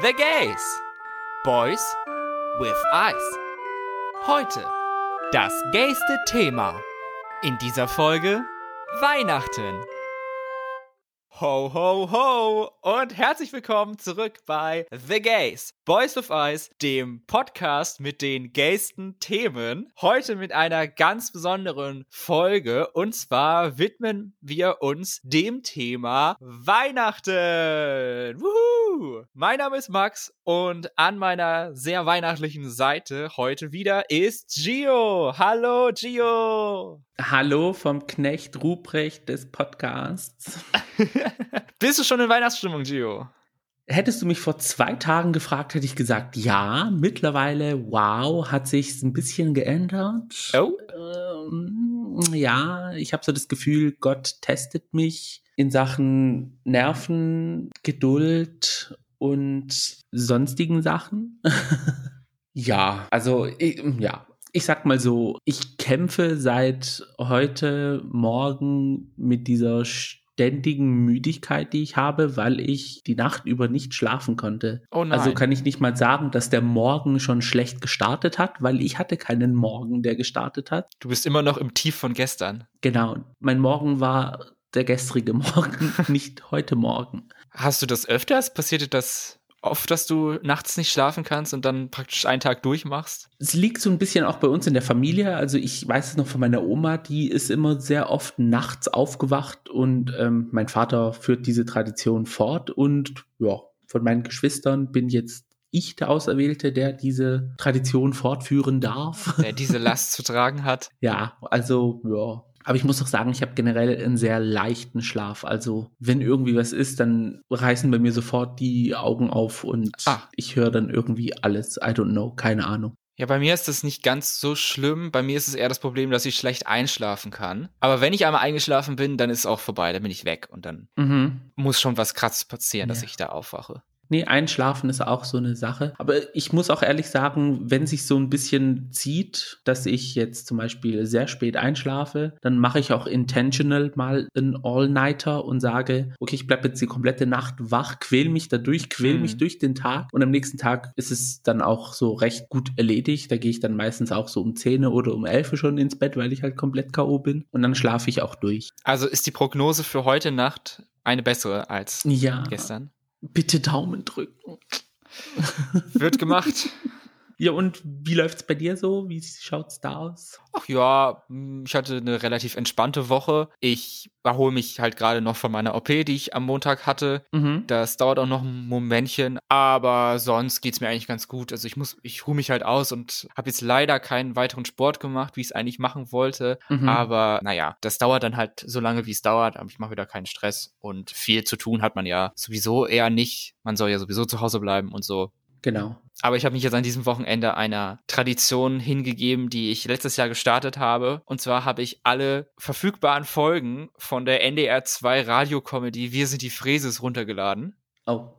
The Gays. Boys with Eyes. Heute das gayste Thema. In dieser Folge Weihnachten. Ho, ho, ho und herzlich willkommen zurück bei The Gays, Boys with Eyes, dem Podcast mit den gaysten Themen. Heute mit einer ganz besonderen Folge und zwar widmen wir uns dem Thema Weihnachten. Wuhu! Mein Name ist Max und an meiner sehr weihnachtlichen Seite heute wieder ist Gio. Hallo Gio. Hallo vom Knecht Ruprecht des Podcasts. Bist du schon in Weihnachtsstimmung, Gio? Hättest du mich vor zwei Tagen gefragt, hätte ich gesagt, ja. Mittlerweile, wow, hat sich ein bisschen geändert. Oh. Ähm, ja, ich habe so das Gefühl, Gott testet mich in Sachen Nerven, Geduld und sonstigen Sachen. ja, also ich, ja, ich sag mal so, ich kämpfe seit heute Morgen mit dieser ständigen Müdigkeit, die ich habe, weil ich die Nacht über nicht schlafen konnte. Oh nein. Also kann ich nicht mal sagen, dass der Morgen schon schlecht gestartet hat, weil ich hatte keinen Morgen, der gestartet hat. Du bist immer noch im Tief von gestern. Genau, mein Morgen war der gestrige Morgen, nicht heute Morgen. Hast du das öfters? Passiert dir das oft, dass du nachts nicht schlafen kannst und dann praktisch einen Tag durchmachst? Es liegt so ein bisschen auch bei uns in der Familie. Also ich weiß es noch von meiner Oma, die ist immer sehr oft nachts aufgewacht und ähm, mein Vater führt diese Tradition fort. Und ja, von meinen Geschwistern bin jetzt ich der Auserwählte, der diese Tradition fortführen darf. Der diese Last zu tragen hat. Ja, also ja, aber ich muss doch sagen, ich habe generell einen sehr leichten Schlaf. Also wenn irgendwie was ist, dann reißen bei mir sofort die Augen auf und Ah. ich höre dann irgendwie alles. I don't know, keine Ahnung. Ja, bei mir ist das nicht ganz so schlimm. Bei mir ist es eher das Problem, dass ich schlecht einschlafen kann. Aber wenn ich einmal eingeschlafen bin, dann ist es auch vorbei. Dann bin ich weg und dann Mhm. muss schon was krasses passieren, dass Ja. ich da aufwache. Nee, Einschlafen ist auch so eine Sache. Aber ich muss auch ehrlich sagen, wenn sich so ein bisschen zieht, dass ich jetzt zum Beispiel sehr spät einschlafe, dann mache ich auch intentional mal einen All-Nighter und sage, okay, ich bleibe jetzt die komplette Nacht wach, quäl mich dadurch, quäl Mhm. mich durch den Tag und am nächsten Tag ist es dann auch so recht gut erledigt. Da gehe ich dann meistens auch so um 10 oder um 11 schon ins Bett, weil ich halt komplett K.O. bin und dann schlafe ich auch durch. Also ist die Prognose für heute Nacht eine bessere als Ja, gestern? Bitte Daumen drücken. Wird gemacht. Ja, und wie läuft's bei dir so? Wie schaut's da aus? Ach ja, mh, ich hatte eine relativ entspannte Woche. Ich erhole mich halt gerade noch von meiner OP, die ich am Montag hatte. Mhm. Das dauert auch noch ein Momentchen, aber sonst geht's mir eigentlich ganz gut. Also ich muss, ich ruhe mich halt aus und habe jetzt leider keinen weiteren Sport gemacht, wie ich es eigentlich machen wollte. Mhm. Aber naja, das dauert dann halt so lange, wie es dauert. Aber ich mache wieder keinen Stress und viel zu tun hat man ja sowieso eher nicht. Man soll ja sowieso zu Hause bleiben und so. Genau. Aber ich habe mich jetzt an diesem Wochenende einer Tradition hingegeben, die ich letztes Jahr gestartet habe. Und zwar habe ich alle verfügbaren Folgen von der NDR 2 Radiokomödie Wir sind die Fräses runtergeladen. Oh.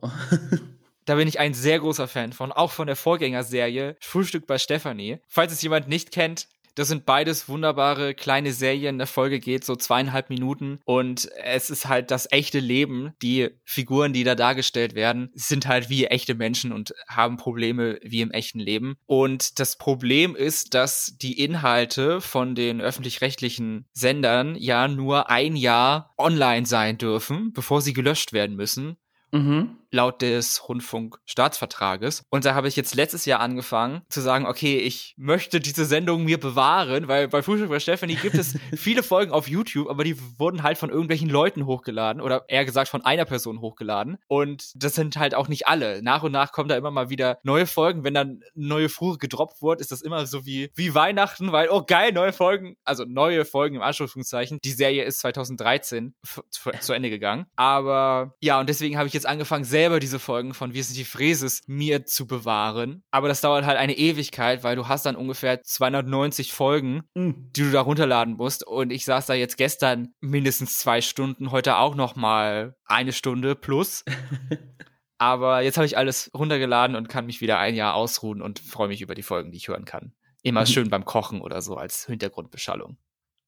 Da bin ich ein sehr großer Fan von, auch von der Vorgängerserie Frühstück bei Stefanie. Falls es jemand nicht kennt, das sind beides wunderbare kleine Serien. Eine Folge geht so zweieinhalb Minuten und es ist halt das echte Leben. Die Figuren, die da dargestellt werden, sind halt wie echte Menschen und haben Probleme wie im echten Leben. Und das Problem ist, dass die Inhalte von den öffentlich-rechtlichen Sendern ja nur ein Jahr online sein dürfen, bevor sie gelöscht werden müssen mhm. Laut des Rundfunkstaatsvertrages. Und da habe ich jetzt letztes Jahr angefangen zu sagen, okay, ich möchte diese Sendung mir bewahren, weil bei Frühstück bei Stephanie gibt es viele Folgen auf YouTube, aber die wurden halt von irgendwelchen Leuten hochgeladen oder eher gesagt von einer Person hochgeladen. Und das sind halt auch nicht alle. Nach und nach kommen da immer mal wieder neue Folgen. Wenn dann neue Fuhre gedroppt wird, ist das immer so wie, wie Weihnachten, weil, oh geil, neue Folgen, also neue Folgen im Anführungszeichen. Die Serie ist 2013 f- zu, zu Ende gegangen. Aber ja, und deswegen habe ich jetzt angefangen, selber diese Folgen von Wir sind die Fräses mir zu bewahren. Aber das dauert halt eine Ewigkeit, weil du hast dann ungefähr 290 Folgen, Mhm. die du da runterladen musst. Und ich saß da jetzt gestern mindestens zwei Stunden, heute auch noch mal eine Stunde plus. Aber jetzt habe ich alles runtergeladen und kann mich wieder ein Jahr ausruhen und freue mich über die Folgen, die ich hören kann. Immer schön beim Kochen oder so als Hintergrundbeschallung.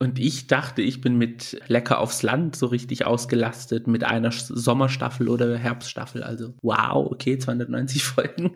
Und ich dachte, ich bin mit Lecker aufs Land so richtig ausgelastet mit einer Sommerstaffel oder Herbststaffel. Also wow, okay, 290 Folgen.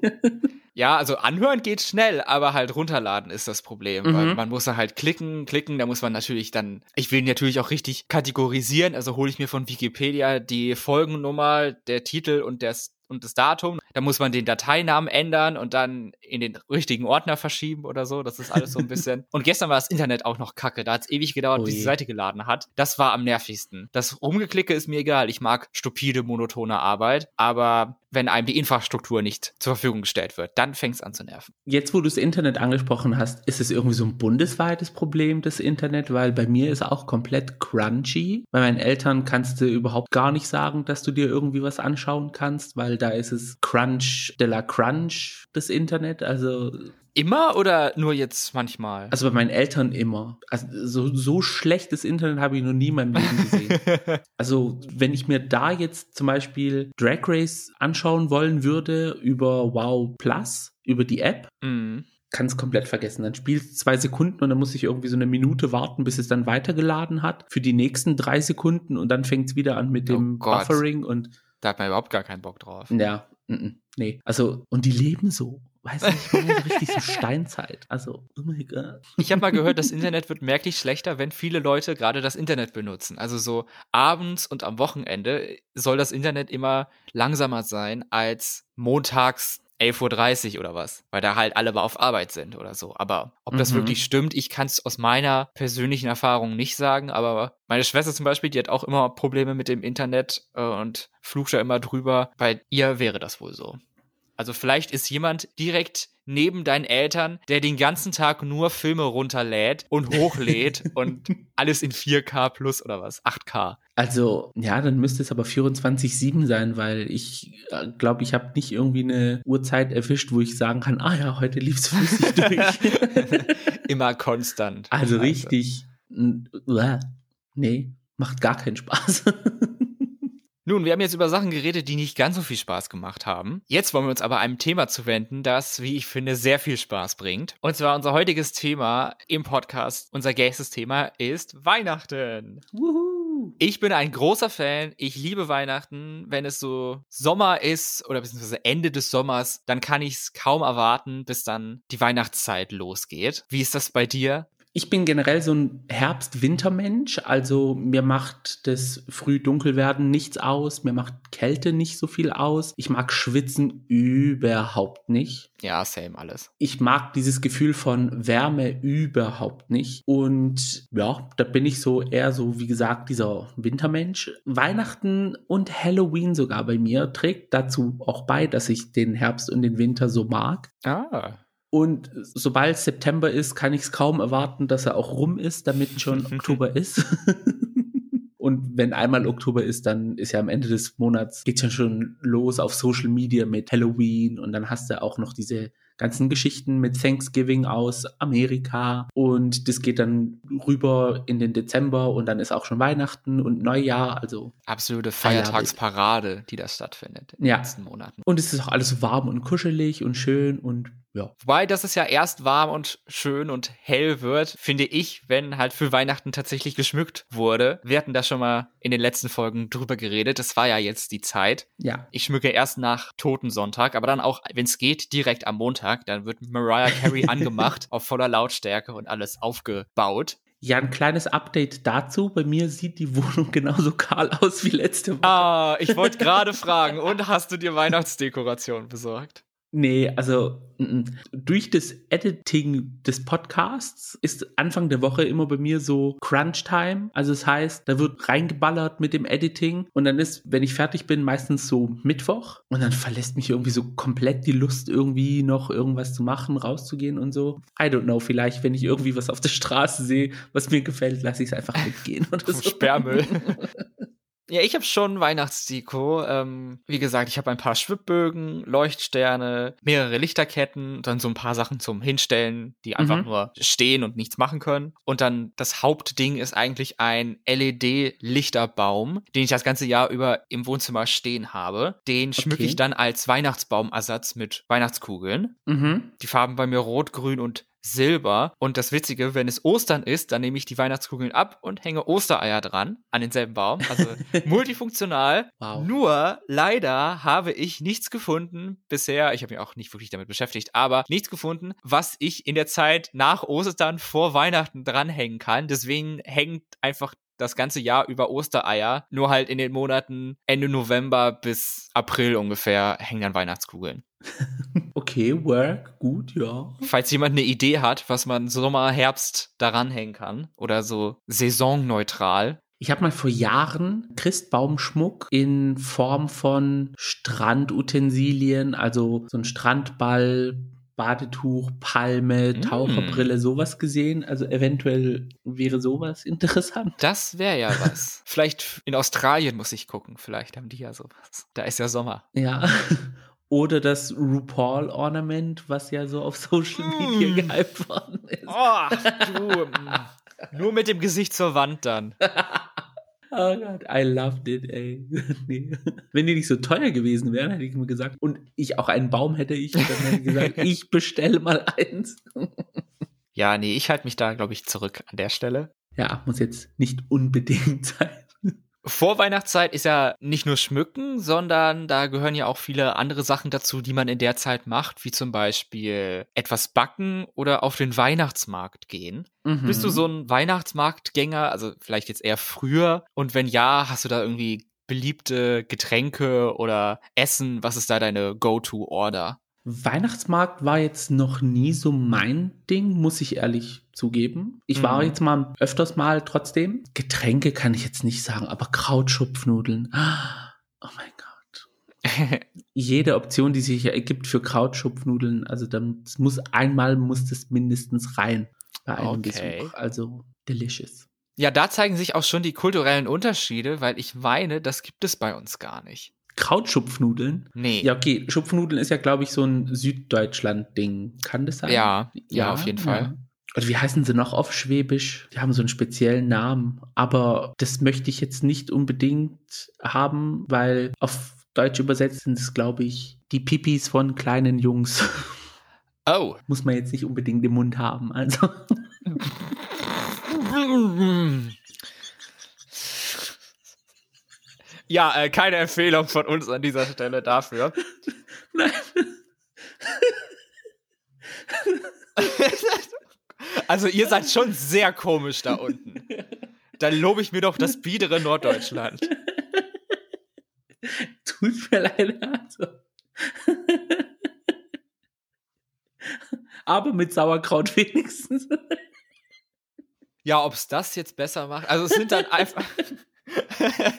Ja, also anhören geht schnell, aber halt runterladen ist das Problem. Mhm. Weil man muss da halt klicken, klicken, da muss man natürlich dann, ich will natürlich auch richtig kategorisieren, also hole ich mir von Wikipedia die Folgennummer, der Titel und das und das Datum. Da muss man den Dateinamen ändern und dann in den richtigen Ordner verschieben oder so. Das ist alles so ein bisschen. und gestern war das Internet auch noch kacke. Da hat es ewig gedauert, Ui. bis die Seite geladen hat. Das war am nervigsten. Das Rumgeklicke ist mir egal. Ich mag stupide, monotone Arbeit. Aber wenn einem die Infrastruktur nicht zur Verfügung gestellt wird. Dann fängt es an zu nerven. Jetzt, wo du das Internet angesprochen hast, ist es irgendwie so ein bundesweites Problem, das Internet, weil bei mir ist auch komplett crunchy. Bei meinen Eltern kannst du überhaupt gar nicht sagen, dass du dir irgendwie was anschauen kannst, weil da ist es Crunch de la Crunch, das Internet. Also Immer oder nur jetzt manchmal? Also bei meinen Eltern immer. Also so, so schlechtes Internet habe ich noch nie in meinem Leben gesehen. also wenn ich mir da jetzt zum Beispiel Drag Race anschauen wollen würde über Wow Plus, über die App, mhm kann es komplett vergessen. Dann spielst zwei Sekunden und dann muss ich irgendwie so eine Minute warten, bis es dann weitergeladen hat für die nächsten drei Sekunden und dann fängt es wieder an mit dem oh Buffering und da hat man überhaupt gar keinen Bock drauf. Ja, n -n, nee. Also, und die leben so weiß nicht, warum richtig so Steinzeit. Also, oh my God. Ich habe mal gehört, das Internet wird merklich schlechter, wenn viele Leute gerade das Internet benutzen. Also so abends und am Wochenende soll das Internet immer langsamer sein als montags 11.30 Uhr oder was, weil da halt alle auf Arbeit sind oder so. Aber ob das mhm. wirklich stimmt, ich kann es aus meiner persönlichen Erfahrung nicht sagen. Aber meine Schwester zum Beispiel, die hat auch immer Probleme mit dem Internet äh, und flucht da immer drüber. Bei ihr wäre das wohl so. Also vielleicht ist jemand direkt neben deinen Eltern, der den ganzen Tag nur Filme runterlädt und hochlädt und alles in 4K plus oder was? 8K. Also, ja, dann müsste es aber 24-7 sein, weil ich äh, glaube, ich habe nicht irgendwie eine Uhrzeit erwischt, wo ich sagen kann, ah ja, heute lief es flüssig durch. Immer konstant. Also, also. richtig. Nee, macht gar keinen Spaß. Nun, wir haben jetzt über Sachen geredet, die nicht ganz so viel Spaß gemacht haben. Jetzt wollen wir uns aber einem Thema zuwenden, das, wie ich finde, sehr viel Spaß bringt. Und zwar unser heutiges Thema im Podcast, unser gästes Thema ist Weihnachten. Wuhu. Ich bin ein großer Fan. Ich liebe Weihnachten. Wenn es so Sommer ist oder beziehungsweise Ende des Sommers, dann kann ich es kaum erwarten, bis dann die Weihnachtszeit losgeht. Wie ist das bei dir? Ich bin generell so ein Herbst-Winter-Mensch, also mir macht das Früh-Dunkelwerden nichts aus, mir macht Kälte nicht so viel aus. Ich mag Schwitzen überhaupt nicht. Ja, same alles. Ich mag dieses Gefühl von Wärme überhaupt nicht. Und ja, da bin ich so eher so, wie gesagt, dieser Wintermensch. Weihnachten und Halloween sogar bei mir trägt dazu auch bei, dass ich den Herbst und den Winter so mag. Ah. Und sobald September ist, kann ich es kaum erwarten, dass er auch rum ist, damit schon Oktober ist. Und wenn einmal Oktober ist, dann ist ja am Ende des Monats, geht ja schon los auf Social Media mit Halloween und dann hast du auch noch diese ganzen Geschichten mit Thanksgiving aus Amerika und das geht dann rüber in den Dezember und dann ist auch schon Weihnachten und Neujahr, also absolute Feiertagsparade, die da stattfindet in ja. den letzten Monaten. Und es ist auch alles warm und kuschelig und schön und ja. Wobei, dass es ja erst warm und schön und hell wird, finde ich, wenn halt für Weihnachten tatsächlich geschmückt wurde. Wir hatten da schon mal in den letzten Folgen drüber geredet. Das war ja jetzt die Zeit. Ja. Ich schmücke erst nach Totensonntag, aber dann auch, wenn es geht, direkt am Montag. Dann wird Mariah Carey angemacht, auf voller Lautstärke und alles aufgebaut. Ja, ein kleines Update dazu. Bei mir sieht die Wohnung genauso kahl aus wie letzte Woche. Ah, ich wollte gerade fragen, und hast du dir Weihnachtsdekoration besorgt? Nee, also durch das Editing des Podcasts ist Anfang der Woche immer bei mir so Crunch Time. Also das heißt, da wird reingeballert mit dem Editing und dann ist, wenn ich fertig bin, meistens so Mittwoch und dann verlässt mich irgendwie so komplett die Lust, irgendwie noch irgendwas zu machen, rauszugehen und so. I don't know, vielleicht, wenn ich irgendwie was auf der Straße sehe, was mir gefällt, lasse ich es einfach mitgehen oder so. Sperrmüll. Ja, ich habe schon Weihnachtsdeko. Ähm, wie gesagt, ich habe ein paar Schwibbögen, Leuchtsterne, mehrere Lichterketten, dann so ein paar Sachen zum Hinstellen, die einfach mhm. nur stehen und nichts machen können. Und dann das Hauptding ist eigentlich ein LED-Lichterbaum, den ich das ganze Jahr über im Wohnzimmer stehen habe. Den okay. schmücke ich dann als Weihnachtsbaumersatz mit Weihnachtskugeln. Mhm. Die Farben bei mir rot, grün und Silber. Und das Witzige, wenn es Ostern ist, dann nehme ich die Weihnachtskugeln ab und hänge Ostereier dran an denselben Baum. Also multifunktional. Wow. Nur leider habe ich nichts gefunden bisher. Ich habe mich auch nicht wirklich damit beschäftigt, aber nichts gefunden, was ich in der Zeit nach Ostern vor Weihnachten dranhängen kann. Deswegen hängt einfach das ganze Jahr über Ostereier. Nur halt in den Monaten Ende November bis April ungefähr hängen dann Weihnachtskugeln. Okay, work, gut, ja. Falls jemand eine Idee hat, was man Sommer, Herbst daran hängen kann oder so saisonneutral. Ich habe mal vor Jahren Christbaumschmuck in Form von Strandutensilien, also so ein Strandball, Badetuch, Palme, Mm. Taucherbrille, sowas gesehen. Also eventuell wäre sowas interessant. Das wäre ja was. Vielleicht in Australien muss ich gucken. Vielleicht haben die ja sowas. Da ist ja Sommer. Ja. Oder das RuPaul-Ornament, was ja so auf Social Media Mm. gehypt worden ist. Oh, du. mm. Nur mit dem Gesicht zur Wand dann. Oh Gott, I loved it, ey. nee. Wenn die nicht so teuer gewesen wären, hätte ich mir gesagt, und ich auch einen Baum hätte ich, dann hätte ich gesagt, ich bestelle mal eins. Ja, nee, ich halte mich da, glaube ich, zurück an der Stelle. Ja, muss jetzt nicht unbedingt sein. Vorweihnachtszeit ist ja nicht nur Schmücken, sondern da gehören ja auch viele andere Sachen dazu, die man in der Zeit macht, wie zum Beispiel etwas backen oder auf den Weihnachtsmarkt gehen. Bist du so ein Weihnachtsmarktgänger, also vielleicht jetzt eher früher? Und wenn ja, hast du da irgendwie beliebte Getränke oder Essen? Was ist da deine Go-To-Order? Weihnachtsmarkt war jetzt noch nie so mein Ding, muss ich ehrlich zugeben. Ich war Mhm. jetzt mal öfters mal trotzdem. Getränke kann ich jetzt nicht sagen, aber Krautschupfnudeln. Oh mein Gott. Jede Option, die sich ergibt für Krautschupfnudeln, also dann muss einmal muss das mindestens rein bei einem Okay. Besuch. Also delicious. Ja, da zeigen sich auch schon die kulturellen Unterschiede, weil ich meine, das gibt es bei uns gar nicht. Krautschupfnudeln? Nee. Ja, okay. Schupfnudeln ist ja, glaube ich, so ein Süddeutschland-Ding. Kann das sein? Ja, ja, auf jeden Fall. Oder wie heißen sie noch auf Schwäbisch? Die haben so einen speziellen Namen. Aber das möchte ich jetzt nicht unbedingt haben, weil auf Deutsch übersetzt sind es, glaube ich, die Pipis von kleinen Jungs. Oh. Muss man jetzt nicht unbedingt im Mund haben. Also. Ja, äh, keine Empfehlung von uns an dieser Stelle dafür. Nein. Also ihr seid schon sehr komisch da unten. Dann lobe ich mir doch das biedere Norddeutschland. Tut mir leid. Also. Aber mit Sauerkraut wenigstens. Ja, ob's das jetzt besser macht. Also es sind dann einfach,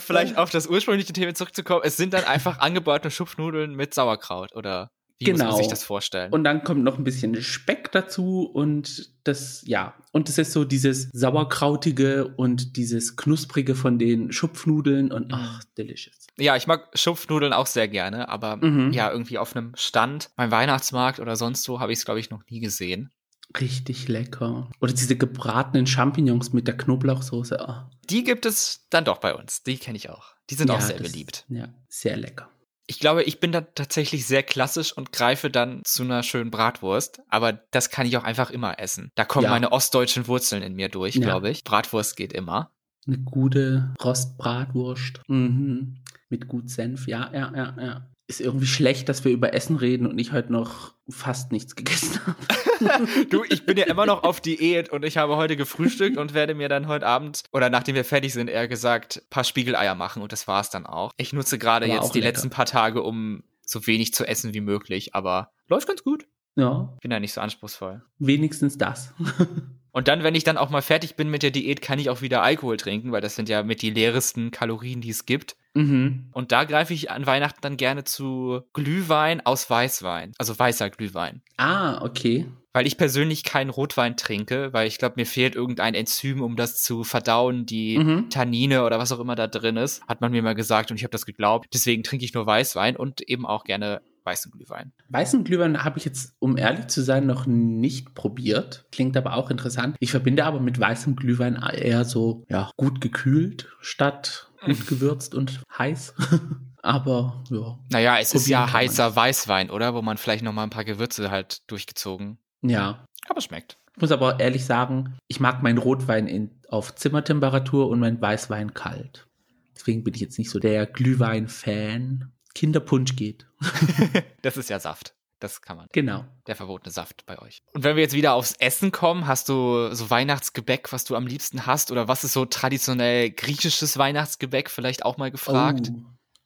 um vielleicht auf das ursprüngliche Thema zurückzukommen, es sind dann einfach angebratene Schupfnudeln mit Sauerkraut oder wie muss man Genau. sich das vorstellen? Und dann kommt noch ein bisschen Speck dazu und das, ja. Und es ist so dieses Sauerkrautige und dieses Knusprige von den Schupfnudeln und ach, delicious. ja, ich mag Schupfnudeln auch sehr gerne, aber Mhm. ja, irgendwie auf einem Stand, beim Weihnachtsmarkt oder sonst wo habe ich es, glaube ich, noch nie gesehen. Richtig lecker. Oder diese gebratenen Champignons mit der Knoblauchsoße. ah. Die gibt es dann doch bei uns. Die kenne ich auch. Die sind auch Ja, sehr das- beliebt. Ja, sehr lecker. Ich glaube, ich bin da tatsächlich sehr klassisch und greife dann zu einer schönen Bratwurst. Aber das kann ich auch einfach immer essen. Da kommen Ja. meine ostdeutschen Wurzeln in mir durch, Ja. glaube ich. Bratwurst geht immer. Eine gute Rostbratwurst. Mhm. Mit gut Senf. Ja, ja, ja, ja. Ist irgendwie schlecht, dass wir über Essen reden und ich heute noch fast nichts gegessen habe. Du, ich bin ja immer noch auf Diät und ich habe heute gefrühstückt und werde mir dann heute Abend oder nachdem wir fertig sind, eher gesagt, paar Spiegeleier machen und das war's dann auch. Ich nutze gerade jetzt die lecker. letzten paar Tage, um so wenig zu essen wie möglich, aber läuft ganz gut. Ja, Bin ja nicht so anspruchsvoll. wenigstens das. Und dann, wenn ich dann auch mal fertig bin mit der Diät, kann ich auch wieder Alkohol trinken, weil das sind ja mit die leeresten Kalorien, die es gibt. mhm. Und da greife ich an Weihnachten dann gerne zu Glühwein aus Weißwein, also weißer Glühwein. Ah, okay. Weil ich persönlich keinen Rotwein trinke, weil ich glaube, mir fehlt irgendein Enzym, um das zu verdauen, die Mhm. Tannine oder was auch immer da drin ist, hat man mir mal gesagt und ich habe das geglaubt. Deswegen trinke ich nur Weißwein und eben auch gerne weißen Glühwein. Weißen Glühwein habe ich jetzt, um ehrlich zu sein, noch nicht probiert. Klingt aber auch interessant. Ich verbinde aber mit weißem Glühwein eher so, ja, gut gekühlt statt gut gewürzt und heiß. Aber ja. Naja, es ist ja kann man. heißer Weißwein, oder? Wo man vielleicht noch mal ein paar Gewürze halt durchgezogen. Ja. Aber es schmeckt. Ich muss aber ehrlich sagen, ich mag meinen Rotwein in, auf Zimmertemperatur und meinen Weißwein kalt. Deswegen bin ich jetzt nicht so der Glühwein-Fan. Kinderpunsch geht. das ist ja Saft. Das kann man. Genau. Der verbotene Saft bei euch. Und wenn wir jetzt wieder aufs Essen kommen, hast du so Weihnachtsgebäck, was du am liebsten hast? Oder was ist so traditionell griechisches Weihnachtsgebäck vielleicht auch mal gefragt?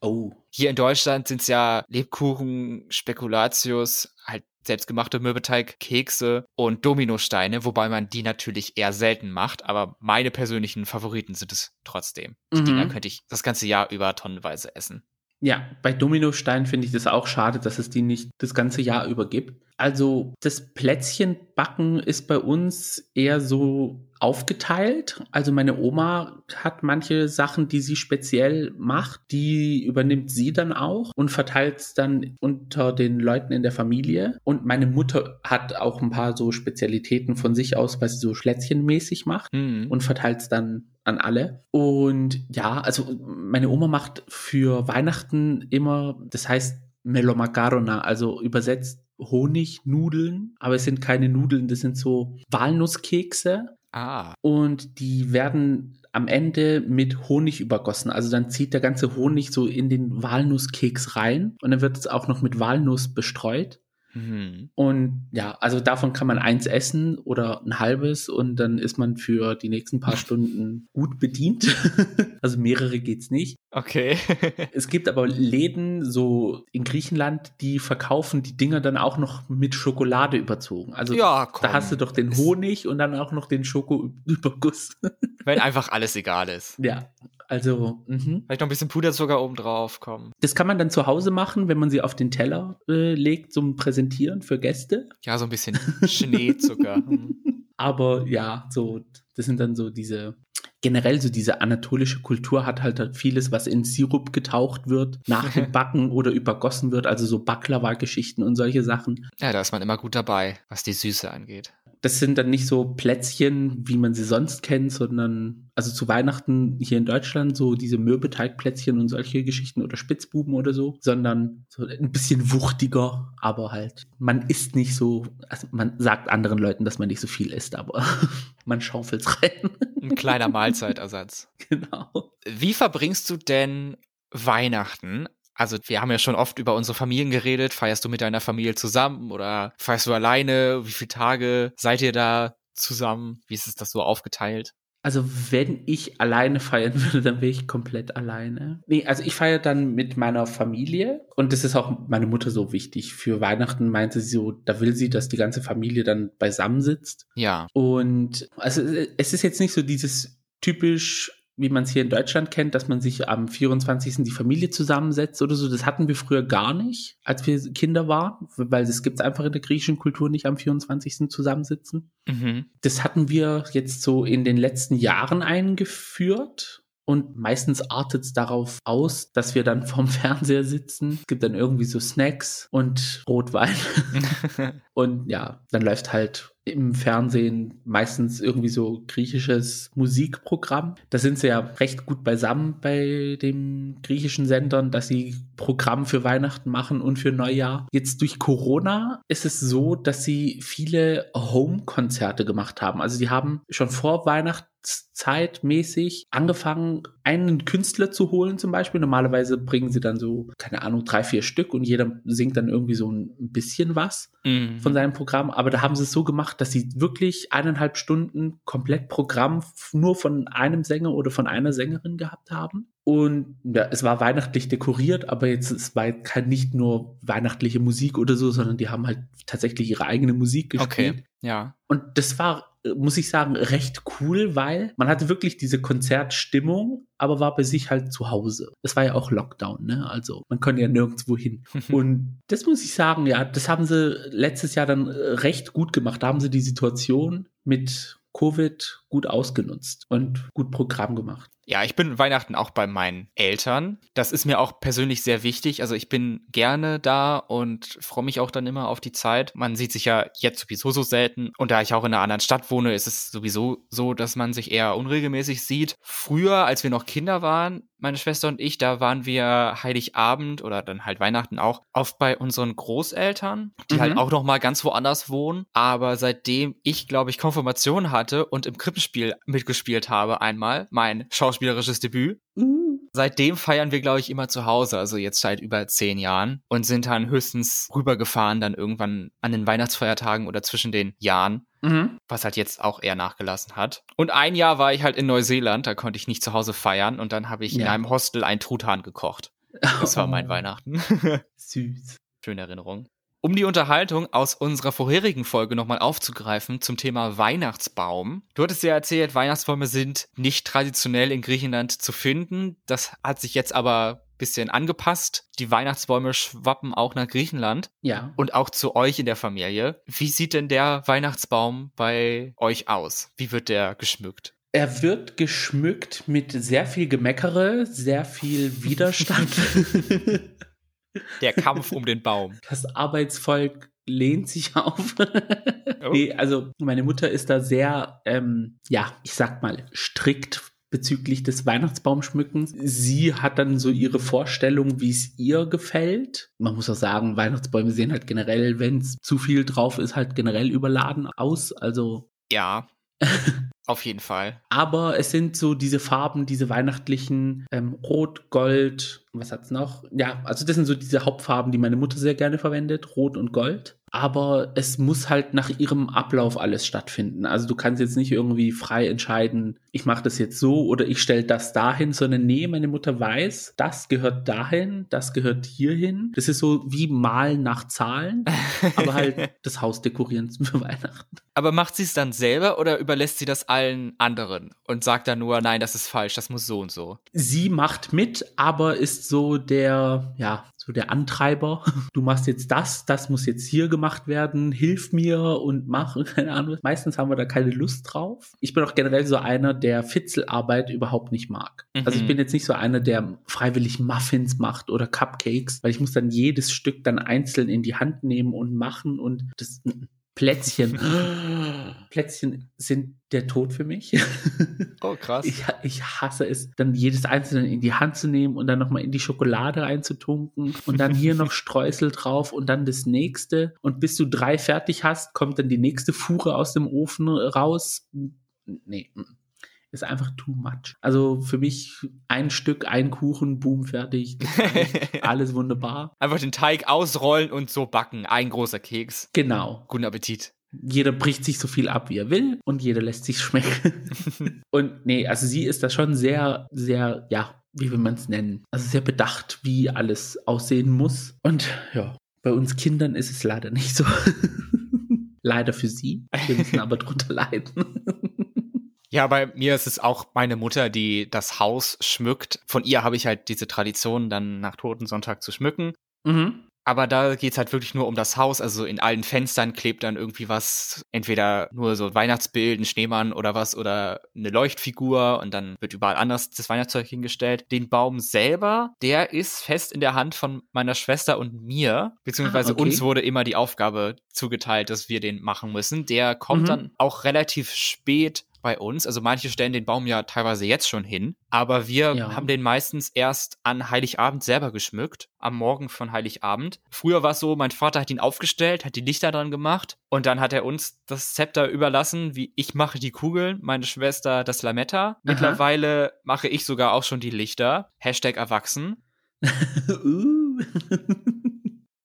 Oh. oh. Hier in Deutschland sind es ja Lebkuchen, Spekulatius, halt selbstgemachte Mürbeteig, Kekse und Dominosteine, wobei man die natürlich eher selten macht, aber meine persönlichen Favoriten sind es trotzdem. Die Mhm. Dinger könnte ich das ganze Jahr über tonnenweise essen. Ja, bei Dominostein finde ich das auch schade, dass es die nicht das ganze Jahr über gibt. Also das Plätzchenbacken ist bei uns eher so aufgeteilt. Also meine Oma hat manche Sachen, die sie speziell macht, die übernimmt sie dann auch und verteilt es dann unter den Leuten in der Familie. Und meine Mutter hat auch ein paar so Spezialitäten von sich aus, was sie so schlätzchenmäßig macht Hm. und verteilt es dann an alle. Und ja, also meine Oma macht für Weihnachten immer, das heißt Melomacarona, also übersetzt Honignudeln, aber es sind keine Nudeln, das sind so Walnusskekse Ah, und die werden am Ende mit Honig übergossen. Also dann zieht der ganze Honig so in den Walnusskeks rein und dann wird es auch noch mit Walnuss bestreut. Hm. Und ja, also davon kann man eins essen oder ein halbes und dann ist man für die nächsten paar Stunden gut bedient. also mehrere geht's nicht. okay. Es gibt aber Läden so in Griechenland, die verkaufen die Dinger dann auch noch mit Schokolade überzogen. Also ja, da hast du doch den Honig und dann auch noch den Schokoüberguss. Wenn einfach alles egal ist. ja, also mhm. Vielleicht noch ein bisschen Puderzucker oben drauf kommen. das kann man dann zu Hause machen, wenn man sie auf den Teller äh, legt zum Präsentieren für Gäste. Ja, so ein bisschen Schneezucker. Hm. Aber ja, so, das sind dann so diese, generell so diese anatolische Kultur hat halt vieles, was in Sirup getaucht wird, nach dem Backen oder übergossen wird, also so Baklava-Geschichten und solche Sachen. Ja, da ist man immer gut dabei, was die Süße angeht. Das sind dann nicht so Plätzchen, wie man sie sonst kennt, sondern also zu Weihnachten hier in Deutschland so diese Mürbeteigplätzchen und solche Geschichten oder Spitzbuben oder so, sondern so ein bisschen wuchtiger, aber halt man isst nicht so, also man sagt anderen Leuten, dass man nicht so viel isst, aber man schaufelt's rein. Ein kleiner Mahlzeitersatz. genau. Wie verbringst du denn Weihnachten? Also, wir haben ja schon oft über unsere Familien geredet. Feierst du mit deiner Familie zusammen oder feierst du alleine? Wie viele Tage seid ihr da zusammen? Wie ist es das so aufgeteilt? Also wenn ich alleine feiern würde, dann wäre ich komplett alleine. Nee, also ich feiere dann mit meiner Familie und das ist auch meine Mutter so wichtig. Für Weihnachten meinte sie so, da will sie, dass die ganze Familie dann beisammen sitzt. Ja. Und also es ist jetzt nicht so dieses typisch, wie man es hier in Deutschland kennt, dass man sich am 24. die Familie zusammensetzt oder so. Das hatten wir früher gar nicht, als wir Kinder waren, weil das gibt es einfach in der griechischen Kultur nicht am 24. zusammensitzen. Mhm. Das hatten wir jetzt so in den letzten Jahren eingeführt. Und meistens artet es darauf aus, dass wir dann vorm Fernseher sitzen. Es gibt dann irgendwie so Snacks und Rotwein. Und ja, dann läuft halt im Fernsehen meistens irgendwie so griechisches Musikprogramm. Da sind sie ja recht gut beisammen bei den griechischen Sendern, dass sie Programm für Weihnachten machen und für Neujahr. Jetzt durch Corona ist es so, dass sie viele Home-Konzerte gemacht haben. Also die haben schon vor Weihnachtszeit mäßig angefangen, einen Künstler zu holen zum Beispiel. Normalerweise bringen sie dann so, keine Ahnung, drei, vier Stück und jeder singt dann irgendwie so ein bisschen was Mhm. von seinem Programm, aber da haben sie es so gemacht, dass sie wirklich eineinhalb Stunden komplett Programm nur von einem Sänger oder von einer Sängerin gehabt haben. Und ja, es war weihnachtlich dekoriert, aber jetzt es war kein, nicht nur weihnachtliche Musik oder so, sondern die haben halt tatsächlich ihre eigene Musik gespielt. Okay. Ja. Und das war, muss ich sagen, recht cool, weil man hatte wirklich diese Konzertstimmung, aber war bei sich halt zu Hause. Es war ja auch Lockdown, ne? Also man konnte ja nirgendwo hin. Und das muss ich sagen, ja, das haben sie letztes Jahr dann äh, recht gut gemacht. Da haben sie die Situation mit Covid gut ausgenutzt und gut Programm gemacht. Ja, ich bin Weihnachten auch bei meinen Eltern. Das ist mir auch persönlich sehr wichtig. Also ich bin gerne da und freue mich auch dann immer auf die Zeit. Man sieht sich ja jetzt sowieso so selten. Und da ich auch in einer anderen Stadt wohne, ist es sowieso so, dass man sich eher unregelmäßig sieht. Früher, als wir noch Kinder waren, meine Schwester und ich, da waren wir Heiligabend oder dann halt Weihnachten auch oft bei unseren Großeltern, die halt mhm. halt auch noch mal ganz woanders wohnen. Aber seitdem ich, glaube ich, Konfirmation hatte und im Krippenspiel mitgespielt habe einmal, mein schauspielerisches Debüt, mhm. seitdem feiern wir, glaube ich, immer zu Hause, also jetzt seit über zehn Jahren und sind dann höchstens rübergefahren, dann irgendwann an den Weihnachtsfeiertagen oder zwischen den Jahren. Mhm. Was halt jetzt auch eher nachgelassen hat. Und ein Jahr war ich halt in Neuseeland, da konnte ich nicht zu Hause feiern und dann habe ich ja. in einem Hostel einen Truthahn gekocht. Das war mein. Weihnachten. Süß. Schöne Erinnerung. Um die Unterhaltung aus unserer vorherigen Folge nochmal aufzugreifen zum Thema Weihnachtsbaum. Du hattest ja erzählt, Weihnachtsbäume sind nicht traditionell in Griechenland zu finden. Das hat sich jetzt aber bisschen angepasst. Die Weihnachtsbäume schwappen auch nach Griechenland. Ja. Und auch zu euch in der Familie. Wie sieht denn der Weihnachtsbaum bei euch aus? Wie wird der geschmückt? Er wird geschmückt mit sehr viel Gemeckere, sehr viel Widerstand. der Kampf um den Baum. Das Arbeitsvolk lehnt sich auf. oh. nee, also meine Mutter ist da sehr, ähm, ja, ich sag mal, strikt bezüglich des Weihnachtsbaumschmückens. Sie hat dann so ihre Vorstellung, wie es ihr gefällt. Man muss auch sagen, Weihnachtsbäume sehen halt generell, wenn es zu viel drauf ist, halt generell überladen aus. Also. Ja. Auf jeden Fall. Aber es sind so diese Farben, diese weihnachtlichen ähm, Rot, Gold, was hat's noch? Ja, also das sind so diese Hauptfarben, die meine Mutter sehr gerne verwendet, Rot und Gold aber es muss halt nach ihrem Ablauf alles stattfinden. Also du kannst jetzt nicht irgendwie frei entscheiden, ich mache das jetzt so oder ich stelle das dahin, sondern nee, meine Mutter weiß, das gehört dahin, das gehört hierhin. Das ist so wie Malen nach Zahlen, aber halt das Haus dekorieren für Weihnachten. Aber macht sie es dann selber oder überlässt sie das allen anderen und sagt dann nur, nein, das ist falsch, das muss so und so? Sie macht mit, aber ist so der, ja, so der Antreiber. Du machst jetzt das, das muss jetzt hier gemacht werden, hilf mir und mach, keine Ahnung. Meistens haben wir da keine Lust drauf. Ich bin auch generell so einer, der Fitzelarbeit überhaupt nicht mag. Mhm. Also ich mhm. bin jetzt nicht so einer, der freiwillig Muffins macht oder Cupcakes, weil ich muss dann jedes Stück dann einzeln in die Hand nehmen und machen und das Plätzchen. Plätzchen sind der Tod für mich. Oh, krass. Ich, ich, hasse es, dann jedes einzelne in die Hand zu nehmen und dann nochmal in die Schokolade einzutunken und dann hier noch Streusel drauf und dann das nächste. Und bis du drei fertig hast, kommt dann die nächste Fuhre aus dem Ofen raus. Nee ist einfach too much. Also für mich ein Stück, ein Kuchen, boom, fertig. alles wunderbar. Einfach den Teig ausrollen und so backen. Ein großer Keks. Genau. Guten Appetit. Jeder bricht sich so viel ab, wie er will und jeder lässt sich schmecken. und nee, also sie ist da schon sehr, sehr, ja, wie will man es nennen? Also sehr bedacht, wie alles aussehen muss. Und ja, bei uns Kindern ist es leider nicht so. leider für sie. Wir müssen aber drunter leiden. Ja, bei mir ist es auch meine Mutter, die das Haus schmückt. Von ihr habe ich halt diese Tradition, dann nach Totensonntag zu schmücken. Mhm. Aber da geht's halt wirklich nur um das Haus. Also in allen Fenstern klebt dann irgendwie was, entweder nur so ein Weihnachtsbild, ein Schneemann oder was, oder eine Leuchtfigur und dann wird überall anders das Weihnachtszeug hingestellt. Den Baum selber, der ist fest in der Hand von meiner Schwester und mir, beziehungsweise ah, okay. uns wurde immer die Aufgabe zugeteilt, dass wir den machen müssen. Der kommt mhm. dann auch relativ spät bei uns. Also manche stellen den Baum ja teilweise jetzt schon hin, aber wir ja. haben den meistens erst an Heiligabend selber geschmückt, am Morgen von Heiligabend. Früher war es so, mein Vater hat ihn aufgestellt, hat die Lichter dran gemacht und dann hat er uns das Zepter überlassen, wie ich mache die Kugeln, meine Schwester das Lametta. Mittlerweile mache ich sogar auch schon die Lichter. Hashtag erwachsen. uh.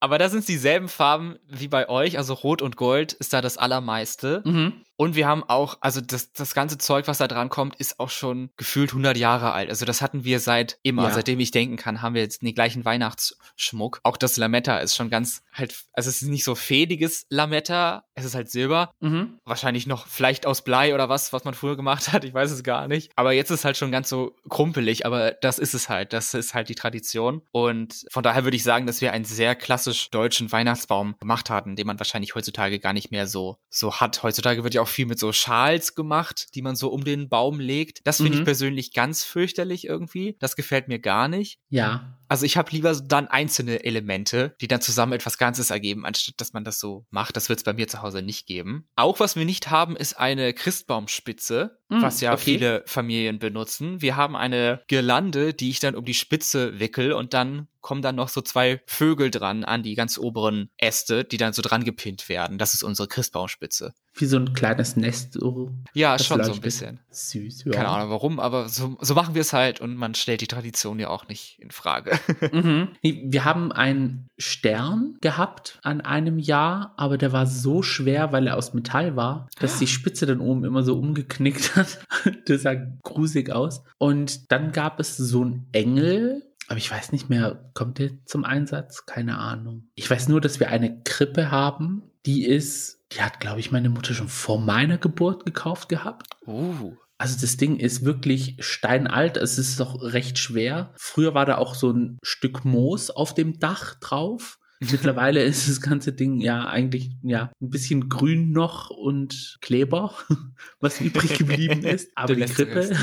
Aber da sind es dieselben Farben wie bei euch, also Rot und Gold ist da das allermeiste. Mhm. Und wir haben auch, also das, das ganze Zeug, was da dran kommt, ist auch schon gefühlt 100 Jahre alt. Also das hatten wir seit immer, ja. seitdem ich denken kann, haben wir jetzt den gleichen Weihnachtsschmuck. Auch das Lametta ist schon ganz halt, also es ist nicht so fädiges Lametta, es ist halt Silber. Mhm. Wahrscheinlich noch vielleicht aus Blei oder was, was man früher gemacht hat, ich weiß es gar nicht. Aber jetzt ist halt schon ganz so krumpelig, aber das ist es halt, das ist halt die Tradition. Und von daher würde ich sagen, dass wir einen sehr klassisch deutschen Weihnachtsbaum gemacht hatten, den man wahrscheinlich heutzutage gar nicht mehr so, so hat. Heutzutage wird ja auch viel mit so Schals gemacht, die man so um den Baum legt. Das finde Mhm. ich persönlich ganz fürchterlich irgendwie. Das gefällt mir gar nicht. Ja. Also ich habe lieber dann einzelne Elemente, die dann zusammen etwas Ganzes ergeben, anstatt dass man das so macht. Das wird es bei mir zu Hause nicht geben. Auch was wir nicht haben, ist eine Christbaumspitze, Mm, was ja okay. viele Familien benutzen. Wir haben eine Girlande, die ich dann um die Spitze wickel und dann kommen dann noch so zwei Vögel dran an die ganz oberen Äste, die dann so dran gepinnt werden. Das ist unsere Christbaumspitze. Wie so ein kleines Nest. So. Ja, schon so ein bisschen. Süß, ja. Keine Ahnung warum, aber so, so machen wir es halt und man stellt die Tradition ja auch nicht in Frage. Mhm. Wir haben einen Stern gehabt an einem Jahr, aber der war so schwer, weil er aus Metall war, dass die Spitze dann oben immer so umgeknickt hat. Das sah grusig aus. Und dann gab es so einen Engel, aber ich weiß nicht mehr, kommt der zum Einsatz? Keine Ahnung. Ich weiß nur, dass wir eine Krippe haben, die ist, die hat, glaube ich, meine Mutter schon vor meiner Geburt gekauft gehabt. Uh. Also das Ding ist wirklich steinalt. Es ist auch recht schwer. Früher war da auch so ein Stück Moos auf dem Dach drauf. Mittlerweile ist das ganze Ding ja eigentlich ja ein bisschen grün noch und Kleber, was übrig geblieben ist. Aber die Krippe.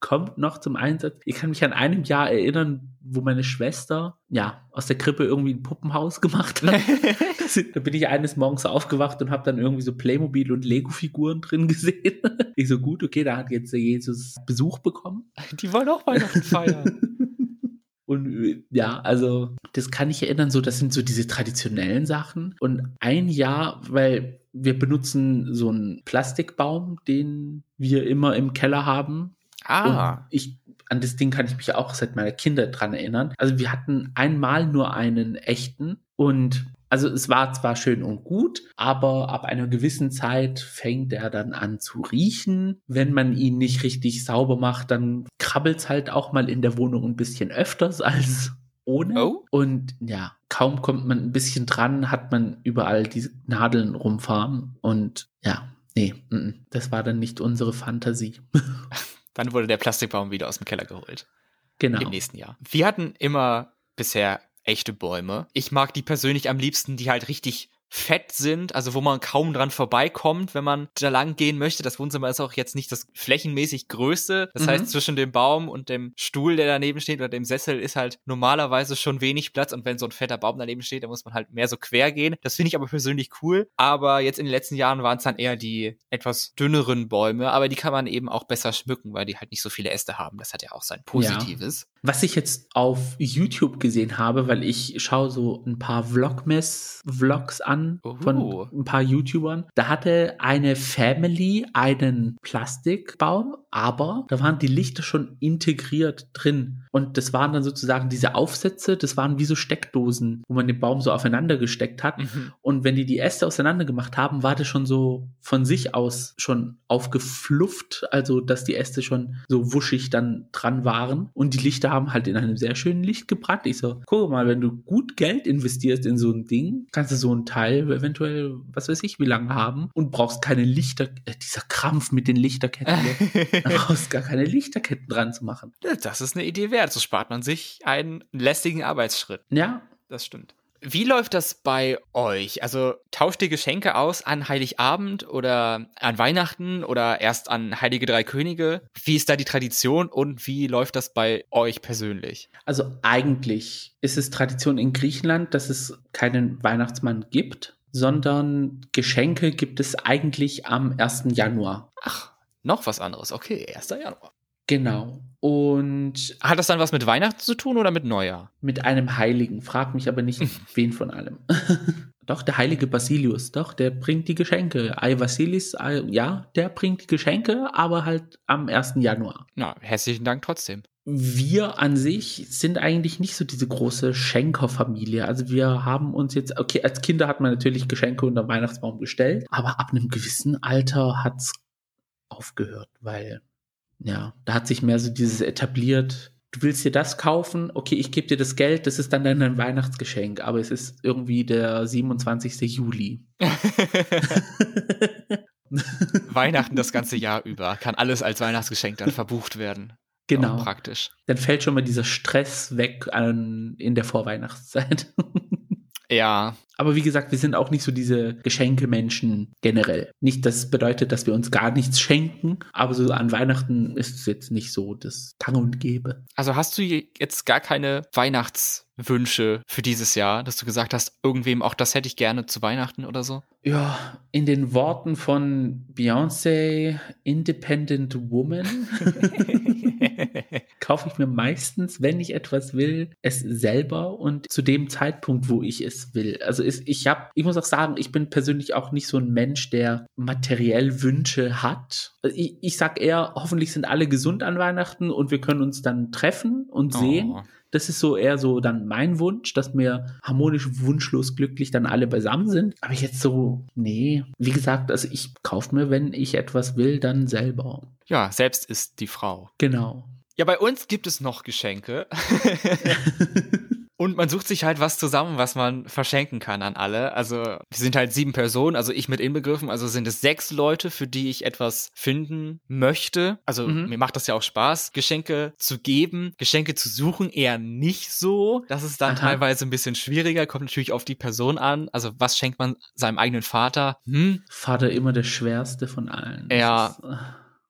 Kommt noch zum Einsatz. Ich kann mich an einem Jahr erinnern, wo meine Schwester ja aus der Krippe irgendwie ein Puppenhaus gemacht hat. da bin ich eines Morgens aufgewacht und habe dann irgendwie so Playmobil und Lego-Figuren drin gesehen. Ich so gut, okay, da hat jetzt Jesus Besuch bekommen. Die wollen auch Weihnachten feiern. Und äh, ja, also das kann ich erinnern, so das sind so diese traditionellen Sachen. Und ein Jahr, weil wir benutzen so einen Plastikbaum, den wir immer im Keller haben. Ah. Und ich, an das Ding kann ich mich auch seit meiner Kindheit dran erinnern. Also wir hatten einmal nur einen echten und also es war zwar schön und gut, aber ab einer gewissen Zeit fängt er dann an zu riechen. Wenn man ihn nicht richtig sauber macht, dann krabbelt's halt auch mal in der Wohnung ein bisschen öfters als ohne. Oh. Und ja, kaum kommt man ein bisschen dran, hat man überall diese Nadeln rumfahren. Und ja, nee, das war dann nicht unsere Fantasie. Dann wurde der Plastikbaum wieder aus dem Keller geholt. Genau. Im nächsten Jahr. Wir hatten immer bisher echte Bäume. Ich mag die persönlich am liebsten, die halt richtig fett sind, also wo man kaum dran vorbeikommt, wenn man da lang gehen möchte. Das Wohnzimmer ist auch jetzt nicht das flächenmäßig größte. Das Mhm. heißt, zwischen dem Baum und dem Stuhl, der daneben steht, oder dem Sessel, ist halt normalerweise schon wenig Platz. Und wenn so ein fetter Baum daneben steht, dann muss man halt mehr so quer gehen. Das finde ich aber persönlich cool. Aber jetzt in den letzten Jahren waren es dann eher die etwas dünneren Bäume. Aber die kann man eben auch besser schmücken, weil die halt nicht so viele Äste haben. Das hat ja auch sein Positives. Was ich jetzt auf YouTube gesehen habe, weil ich schaue so ein paar Vlogmas-Vlogs an Oh. von ein paar YouTubern. Da hatte eine Family einen Plastikbaum, aber da waren die Lichter schon integriert drin. Und das waren dann sozusagen diese Aufsätze, das waren wie so Steckdosen, wo man den Baum so aufeinander gesteckt hat. Mhm. Und wenn die die Äste auseinander gemacht haben, war das schon so von sich aus schon aufgeflufft, also dass die Äste schon so wuschig dann dran waren. Und die Lichter haben halt in einem sehr schönen Licht gebrannt. Ich so, guck mal, wenn du gut Geld investierst in so ein Ding, kannst du so ein Teil eventuell, was weiß ich, wie lange haben und brauchst keine Lichter, äh, dieser Krampf mit den Lichterketten, du brauchst gar keine Lichterketten dran zu machen. Das ist eine Idee wert. So spart man sich einen lästigen Arbeitsschritt. Ja, Das stimmt. Wie läuft das bei euch? Also tauscht ihr Geschenke aus an Heiligabend oder an Weihnachten oder erst an Heilige Drei Könige? Wie ist da die Tradition und wie läuft das bei euch persönlich? Also eigentlich ist es Tradition in Griechenland, dass es keinen Weihnachtsmann gibt, sondern Geschenke gibt es eigentlich am 1. Januar. Ach, noch was anderes. Okay, 1. Januar. Genau. Und Hat das dann was mit Weihnachten zu tun oder mit Neujahr? mit einem Heiligen. Frag mich aber nicht, wen von allem. doch, der heilige Basilius, doch, der bringt die Geschenke. Ei Vasilis, ei, ja, der bringt die Geschenke, aber halt am 1. Januar. Na, herzlichen Dank trotzdem. wir an sich sind eigentlich nicht so diese große Schenkerfamilie. Also wir haben uns jetzt, okay, als Kinder hat man natürlich Geschenke unter den Weihnachtsbaum gestellt, aber ab einem gewissen Alter hat's aufgehört, weil ja, da hat sich mehr so dieses etabliert. Du willst dir das kaufen, okay, ich gebe dir das Geld, das ist dann dein Weihnachtsgeschenk, aber es ist irgendwie der 27. Juli. Weihnachten das ganze Jahr über. Kann alles als Weihnachtsgeschenk dann verbucht werden. Genau. Auch praktisch. Dann fällt schon mal dieser Stress weg an, in der Vorweihnachtszeit. Ja. Aber wie gesagt, wir sind auch nicht so diese Geschenkemenschen generell. Nicht, dass es bedeutet, dass wir uns gar nichts schenken, aber so an Weihnachten ist es jetzt nicht so das Gang und Gäbe. Also hast du jetzt gar keine Weihnachtswünsche für dieses Jahr, dass du gesagt hast, irgendwem auch das hätte ich gerne zu Weihnachten oder so? Ja, in den Worten von Beyoncé, Independent Woman, kaufe ich mir meistens, wenn ich etwas will, es selber und zu dem Zeitpunkt, wo ich es will. Also ist, ich habe, ich muss auch sagen, ich bin persönlich auch nicht so ein Mensch, der materiell Wünsche hat. Also ich, ich sag eher, hoffentlich sind alle gesund an Weihnachten und wir können uns dann treffen und sehen. Oh. Das ist so eher so dann mein Wunsch, dass wir harmonisch, wunschlos, glücklich dann alle beisammen sind. Aber jetzt so, nee. Wie gesagt, also ich kaufe mir, wenn ich etwas will, dann selber. Ja, selbst ist die Frau. Genau. Ja, bei uns gibt es noch Geschenke. Und man sucht sich halt was zusammen, was man verschenken kann an alle. Also wir sind halt sieben Personen, also ich mit inbegriffen. Also sind es sechs Leute, für die ich etwas finden möchte. Also mhm. mir macht das ja auch Spaß, Geschenke zu geben. Geschenke zu suchen eher nicht so. Das ist dann Aha. teilweise ein bisschen schwieriger. Kommt natürlich auf die Person an. Also was schenkt man seinem eigenen Vater? Hm? Vater immer der schwerste von allen. Ja. Ist, äh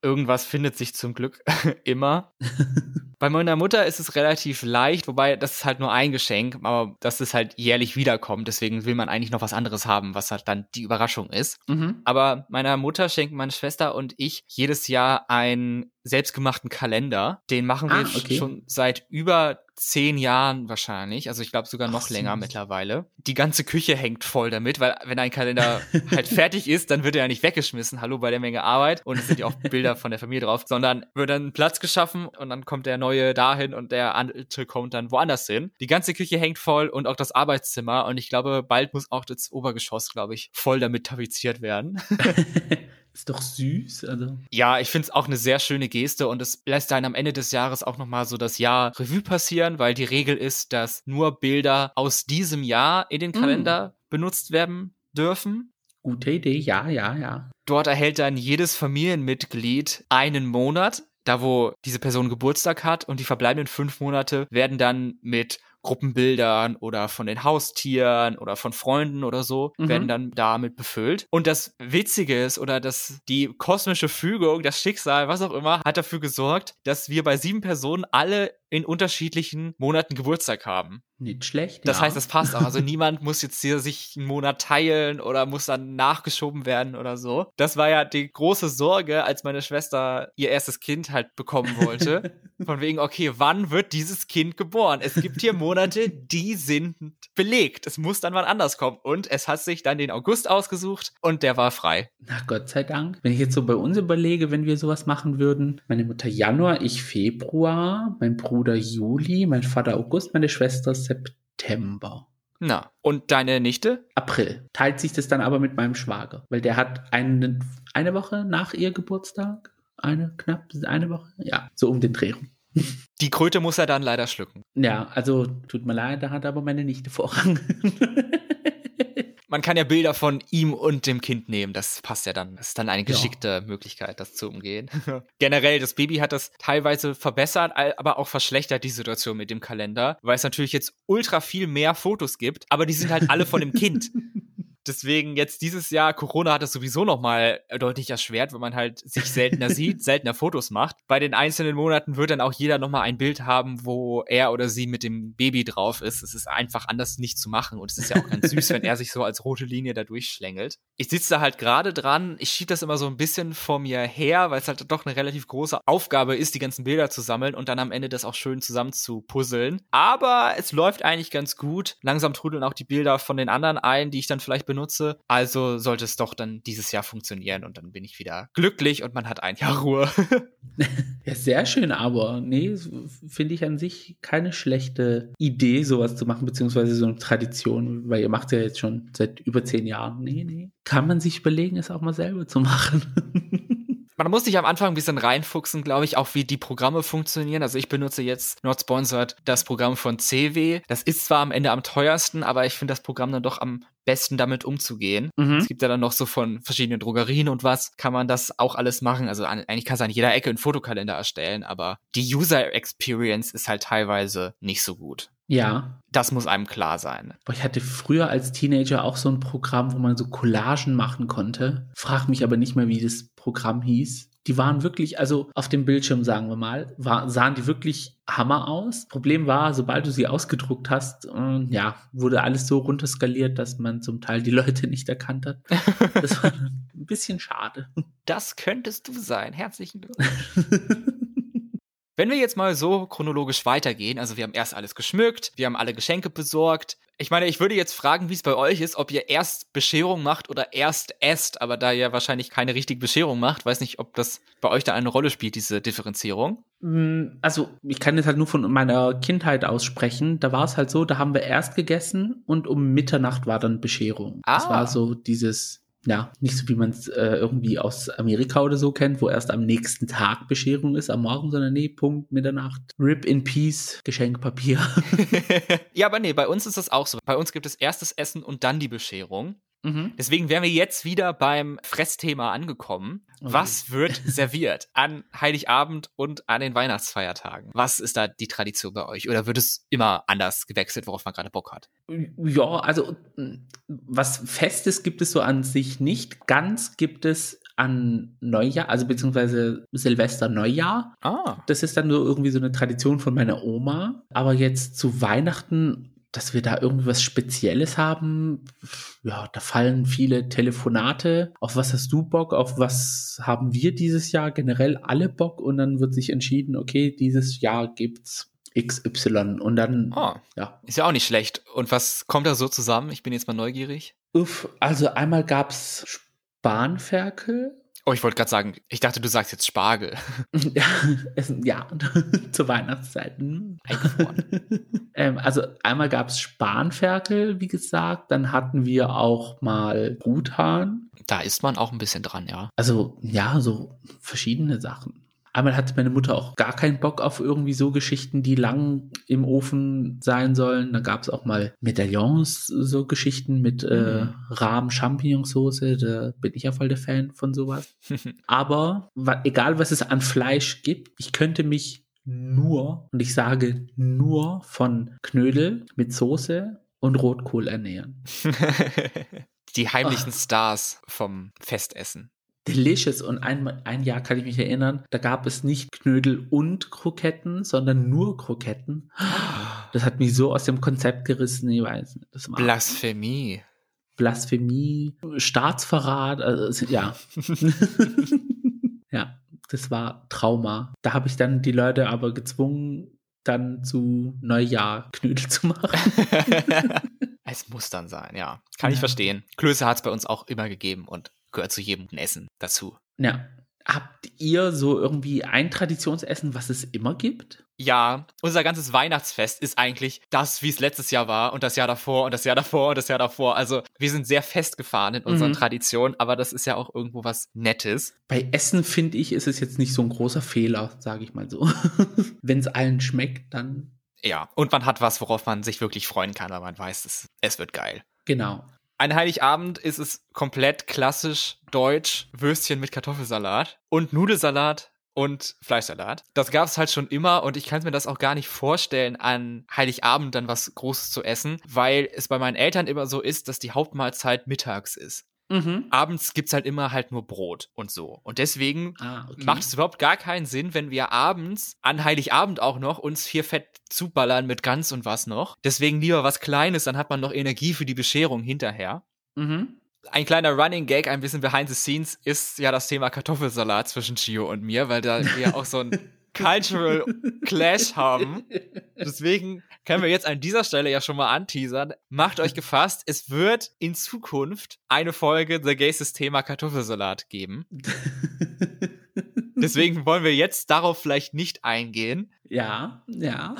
irgendwas findet sich zum Glück immer. Bei meiner Mutter ist es relativ leicht, wobei das ist halt nur ein Geschenk, aber dass es halt jährlich wiederkommt. Deswegen will man eigentlich noch was anderes haben, was halt dann die Überraschung ist. Mhm. Aber meiner Mutter schenken meine Schwester und ich jedes Jahr einen selbstgemachten Kalender. Den machen wir ah, okay. schon seit über zehn Jahren wahrscheinlich, also ich glaube sogar noch Ach, länger süß. mittlerweile. Die ganze Küche hängt voll damit, weil wenn ein Kalender halt fertig ist, dann wird er ja nicht weggeschmissen, hallo bei der Menge Arbeit und es sind ja auch Bilder von der Familie drauf, sondern wird dann Platz geschaffen und dann kommt der neue dahin und der alte kommt dann woanders hin. Die ganze Küche hängt voll und auch das Arbeitszimmer und ich glaube, bald muss auch das Obergeschoss, glaube ich, voll damit tapeziert werden. Ist doch süß, also. Ja, ich finde es auch eine sehr schöne Geste und es lässt dann am Ende des Jahres auch nochmal so das Jahr Revue passieren, weil die Regel ist, dass nur Bilder aus diesem Jahr in den mm. Kalender mm. benutzt werden dürfen. Gute Idee, ja, ja, ja. Dort erhält dann jedes Familienmitglied einen Monat, da wo diese Person Geburtstag hat und die verbleibenden fünf Monate werden dann mit Gruppenbildern oder von den Haustieren oder von Freunden oder so, mhm. werden dann damit befüllt. Und das Witzige ist oder das, die kosmische Fügung, das Schicksal, was auch immer, hat dafür gesorgt, dass wir bei sieben Personen alle in unterschiedlichen Monaten Geburtstag haben. Nicht schlecht. Das ja. heißt, das passt auch. Also niemand muss jetzt hier sich einen Monat teilen oder muss dann nachgeschoben werden oder so. Das war ja die große Sorge, als meine Schwester ihr erstes Kind halt bekommen wollte. Von wegen, okay, wann wird dieses Kind geboren? Es gibt hier Monate, die sind belegt. Es muss dann wann anders kommen. Und es hat sich dann den August ausgesucht und der war frei. Na Gott sei Dank. Wenn ich jetzt so bei uns überlege, wenn wir sowas machen würden, meine Mutter Januar, ich Februar, mein Bruder Juli, mein Vater August, meine Schwester September. Na, und deine Nichte? April. Teilt sich das dann aber mit meinem Schwager, weil der hat eine, eine Woche nach ihr Geburtstag. Eine, knapp eine Woche? Ja, so um den Dreh rum. Die Kröte muss er dann leider schlucken. Ja, also tut mir leid, da hat aber meine Nichte Vorrang. man kann ja Bilder von ihm und dem Kind nehmen. Das passt ja dann. Das ist dann eine geschickte ja. Möglichkeit, das zu umgehen. Generell, das Baby hat das teilweise verbessert, aber auch verschlechtert die Situation mit dem Kalender, weil es natürlich jetzt ultra viel mehr Fotos gibt, aber die sind halt alle von dem Kind. Deswegen jetzt dieses Jahr, Corona hat es sowieso nochmal deutlich erschwert, weil man halt sich seltener sieht, seltener Fotos macht. Bei den einzelnen Monaten wird dann auch jeder nochmal ein Bild haben, wo er oder sie mit dem Baby drauf ist. Es ist einfach anders nicht zu machen und es ist ja auch ganz süß, wenn er sich so als rote Linie da durchschlängelt. Ich sitze da halt gerade dran, ich schiebe das immer so ein bisschen vor mir her, weil es halt doch eine relativ große Aufgabe ist, die ganzen Bilder zu sammeln und dann am Ende das auch schön zusammen zu puzzeln. Aber es läuft eigentlich ganz gut. Langsam trudeln auch die Bilder von den anderen ein, die ich dann vielleicht benutze benutze. Also sollte es doch dann dieses Jahr funktionieren und dann bin ich wieder glücklich und man hat ein Jahr Ruhe. ja, sehr schön, aber nee, finde ich an sich keine schlechte Idee, sowas zu machen, beziehungsweise so eine Tradition, weil ihr macht ja jetzt schon seit über zehn Jahren. Nee, nee. Kann man sich überlegen, es auch mal selber zu machen. man muss sich am Anfang ein bisschen reinfuchsen, glaube ich, auch wie die Programme funktionieren. Also ich benutze jetzt Not Sponsored das Programm von CW. Das ist zwar am Ende am teuersten, aber ich finde das Programm dann doch am besten damit umzugehen. Mhm. Es gibt ja dann noch so von verschiedenen Drogerien und was, kann man das auch alles machen. Also an, eigentlich kannst du an jeder Ecke einen Fotokalender erstellen, aber die User Experience ist halt teilweise nicht so gut. Ja. Das muss einem klar sein. Ich hatte früher als Teenager auch so ein Programm, wo man so Collagen machen konnte. Frag mich aber nicht mehr, wie das Programm hieß. Die waren wirklich, also auf dem Bildschirm, sagen wir mal, war, sahen die wirklich Hammer aus. Problem war, sobald du sie ausgedruckt hast, äh, ja, wurde alles so runterskaliert, dass man zum Teil die Leute nicht erkannt hat. Das war ein bisschen schade. Das könntest du sein. Herzlichen Glückwunsch. Wenn wir jetzt mal so chronologisch weitergehen, also wir haben erst alles geschmückt, wir haben alle Geschenke besorgt. Ich meine, ich würde jetzt fragen, wie es bei euch ist, ob ihr erst Bescherung macht oder erst esst, aber da ihr wahrscheinlich keine richtige Bescherung macht, weiß nicht, ob das bei euch da eine Rolle spielt, diese Differenzierung. Mm, Also, ich kann jetzt halt nur von meiner Kindheit aussprechen. Da war es halt so, da haben wir erst gegessen und um Mitternacht war dann Bescherung. Das Ah. war so dieses, ja, nicht so wie man es äh, irgendwie aus Amerika oder so kennt, wo erst am nächsten Tag Bescherung ist, am Morgen, sondern nee, Punkt, Mitternacht. Rip in Peace, Geschenkpapier. ja, aber nee, bei uns ist das auch so. Bei uns gibt es erst das Essen und dann die Bescherung. Mhm. Deswegen wären wir jetzt wieder beim Fressthema angekommen. Okay. Was wird serviert an Heiligabend und an den Weihnachtsfeiertagen? Was ist da die Tradition bei euch? Oder wird es immer anders gewechselt, worauf man gerade Bock hat? Ja, also mm, was Festes gibt es so an sich nicht. Ganz gibt es an Neujahr, also beziehungsweise Silvester Neujahr. Ah. Das ist dann nur irgendwie so eine Tradition von meiner Oma. Aber jetzt zu Weihnachten, dass wir da irgendwie was Spezielles haben, ja, da fallen viele Telefonate. Auf was hast du Bock? Auf was haben wir dieses Jahr generell alle Bock? Und dann wird sich entschieden, okay, dieses Jahr gibt's XY. Und dann, Oh, ja, ist ja auch nicht schlecht. Und was kommt da so zusammen? Ich bin jetzt mal neugierig. Uff, also einmal gab's Spanferkel. Oh, ich wollte gerade sagen, ich dachte, du sagst jetzt Spargel. Ja, Essen, ja, zur Weihnachtszeit. hm. Ähm, also einmal gab's Spanferkel, wie gesagt. Dann hatten wir auch mal Truthahn. Da ist man auch ein bisschen dran, ja. Also ja, so verschiedene Sachen. Einmal hatte meine Mutter auch gar keinen Bock auf irgendwie so Geschichten, die lang im Ofen sein sollen. Da gab's auch mal Medaillons, so Geschichten mit äh, Mhm. Rahm-Champignonsauce. Da bin ich ja voll der Fan von sowas. Aber egal, was es an Fleisch gibt, ich könnte mich nur, und ich sage nur von Knödel mit Soße und Rotkohl ernähren. Die heimlichen Stars vom Festessen. Delicious. Und ein, ein Jahr kann ich mich erinnern, da gab es nicht Knödel und Kroketten, sondern nur Kroketten. Das hat mich so aus dem Konzept gerissen, ich weiß nicht. Das war Blasphemie. Blasphemie, Staatsverrat, also ja. ja, das war Trauma. Da habe ich dann die Leute aber gezwungen, dann zu Neujahr Knödel zu machen. es muss dann sein, ja. Kann ich Ja. verstehen. Klöße hat es bei uns auch immer gegeben und gehört zu jedem Essen dazu. Ja. Habt ihr so irgendwie ein Traditionsessen, was es immer gibt? Ja, unser ganzes Weihnachtsfest ist eigentlich das, wie es letztes Jahr war und das Jahr davor und das Jahr davor und das Jahr davor. Also wir sind sehr festgefahren in unseren Mhm. Traditionen, aber das ist ja auch irgendwo was Nettes. Bei Essen finde ich, ist es jetzt nicht so ein großer Fehler, sage ich mal so. Wenn es allen schmeckt, dann Ja, und man hat was, worauf man sich wirklich freuen kann, weil man weiß, es, es wird geil. genau. Ein Heiligabend ist es komplett klassisch deutsch, Würstchen mit Kartoffelsalat und Nudelsalat und Fleischsalat. Das gab es halt schon immer und ich kann mir das auch gar nicht vorstellen, an Heiligabend dann was Großes zu essen, weil es bei meinen Eltern immer so ist, dass die Hauptmahlzeit mittags ist. Mhm. Abends gibt's halt immer halt nur Brot und so. Und deswegen Ah, okay. macht es überhaupt gar keinen Sinn, wenn wir abends, an Heiligabend auch noch, uns hier fett zuballern mit Gans und was noch. Deswegen lieber was Kleines, dann hat man noch Energie für die Bescherung hinterher. Mhm. Ein kleiner Running Gag, ein bisschen behind the scenes, ist ja das Thema Kartoffelsalat zwischen Chio und mir, weil da wir auch so ein Cultural Clash haben. Deswegen können wir jetzt an dieser Stelle ja schon mal anteasern. Macht euch gefasst, es wird in Zukunft eine Folge The Gays Thema Kartoffelsalat geben. Deswegen wollen wir jetzt darauf vielleicht nicht eingehen. ja, ja.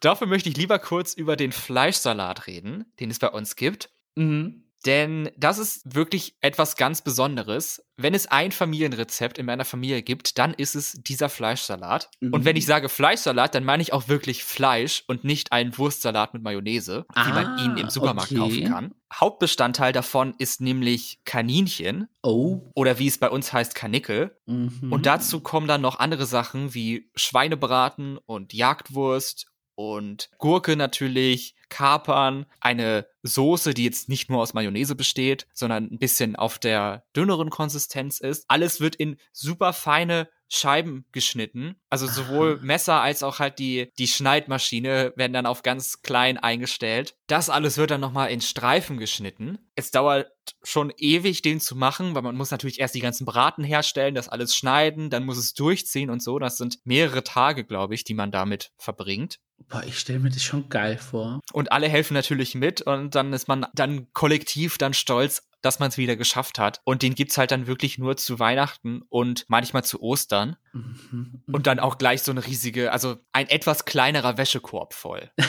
Dafür möchte ich lieber kurz über den Fleischsalat reden, den es bei uns gibt. Mhm. Denn das ist wirklich etwas ganz Besonderes. Wenn es ein Familienrezept in meiner Familie gibt, dann ist es dieser Fleischsalat. Mhm. Und wenn ich sage Fleischsalat, dann meine ich auch wirklich Fleisch und nicht einen Wurstsalat mit Mayonnaise, ah, wie man ihn im Supermarkt okay. kaufen kann. Hauptbestandteil davon ist nämlich Kaninchen. Oh. Oder wie es bei uns heißt, Kanickel. Mhm. Und dazu kommen dann noch andere Sachen wie Schweinebraten und Jagdwurst und Gurke natürlich, Kapern, eine Soße, die jetzt nicht nur aus Mayonnaise besteht, sondern ein bisschen auf der dünneren Konsistenz ist. Alles wird in super feine Scheiben geschnitten. Also sowohl Messer als auch halt die, die Schneidmaschine werden dann auf ganz klein eingestellt. Das alles wird dann nochmal in Streifen geschnitten. Es dauert schon ewig, den zu machen, weil man muss natürlich erst die ganzen Braten herstellen, das alles schneiden, dann muss es durchziehen und so. Das sind mehrere Tage, glaube ich, die man damit verbringt. Boah, ich stelle mir das schon geil vor. Und alle helfen natürlich mit und dann ist man dann kollektiv dann stolz, dass man es wieder geschafft hat. Und den gibt's halt dann wirklich nur zu Weihnachten und manchmal zu Ostern. Mhm. Und dann auch gleich so eine riesige, also ein etwas kleinerer Wäschekorb voll.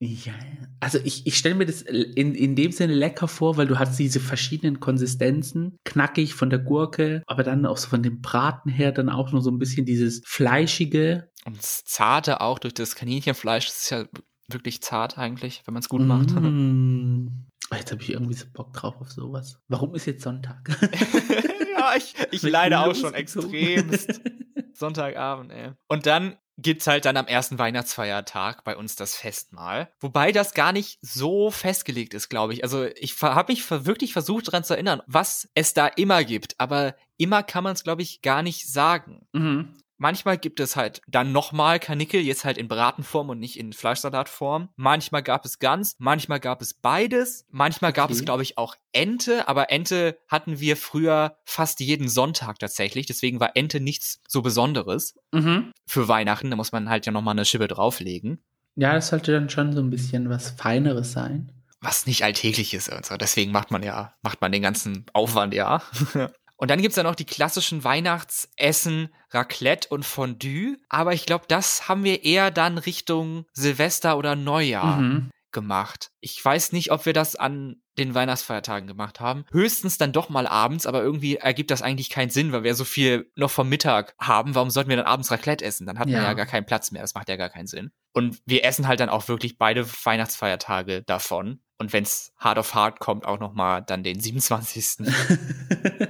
Ja, also ich, ich stelle mir das in, in dem Sinne lecker vor, weil du hast diese verschiedenen Konsistenzen, knackig von der Gurke, aber dann auch so von dem Braten her dann auch nur so ein bisschen dieses fleischige. Und das Zarte auch durch das Kaninchenfleisch, das ist ja wirklich zart eigentlich, wenn man es gut macht. Mm. Jetzt habe ich irgendwie so Bock drauf auf sowas. Warum ist jetzt Sonntag? ja, ich, ich leide auch schon extremst. Sonntagabend, ey. Und dann gibt's halt dann am ersten Weihnachtsfeiertag bei uns das Festmahl. Wobei das gar nicht so festgelegt ist, glaube ich. Also ich habe mich wirklich versucht daran zu erinnern, was es da immer gibt. Aber immer kann man es, glaube ich, gar nicht sagen. Mhm. Manchmal gibt es halt dann nochmal Karnickel, jetzt halt in Bratenform und nicht in Fleischsalatform. Manchmal gab es Gans, manchmal gab es beides. Manchmal gab es, glaube ich, auch Ente, aber Ente hatten wir früher fast jeden Sonntag tatsächlich. Deswegen war Ente nichts so Besonderes mhm. für Weihnachten. Da muss man halt ja nochmal eine Schippe drauflegen. Ja, das sollte dann schon so ein bisschen was Feineres sein was nicht alltäglich ist. Also deswegen macht man ja, macht man den ganzen Aufwand ja. Und dann gibt's ja noch die klassischen Weihnachtsessen, Raclette und Fondue. Aber ich glaube, das haben wir eher dann Richtung Silvester oder Neujahr mhm. gemacht. Ich weiß nicht, ob wir das an den Weihnachtsfeiertagen gemacht haben. Höchstens dann doch mal abends, aber irgendwie ergibt das eigentlich keinen Sinn, weil wir so viel noch vom Mittag haben. Warum sollten wir dann abends Raclette essen? Dann hat ja. man ja gar keinen Platz mehr. Das macht ja gar keinen Sinn. Und wir essen halt dann auch wirklich beide Weihnachtsfeiertage davon. Und wenn's hard of hard kommt, auch noch mal dann den 27.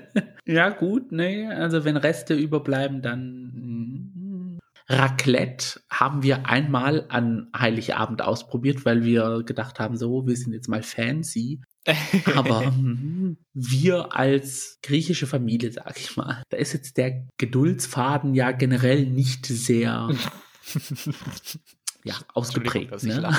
Ja, gut, nee. Also wenn Reste überbleiben, dann. Mm. Raclette haben wir einmal an Heiligabend ausprobiert, weil wir gedacht haben, so, wir sind jetzt mal fancy. Aber mm, wir als griechische Familie, sag ich mal, da ist jetzt der Geduldsfaden ja generell nicht sehr ja, ausgeprägt. Ne?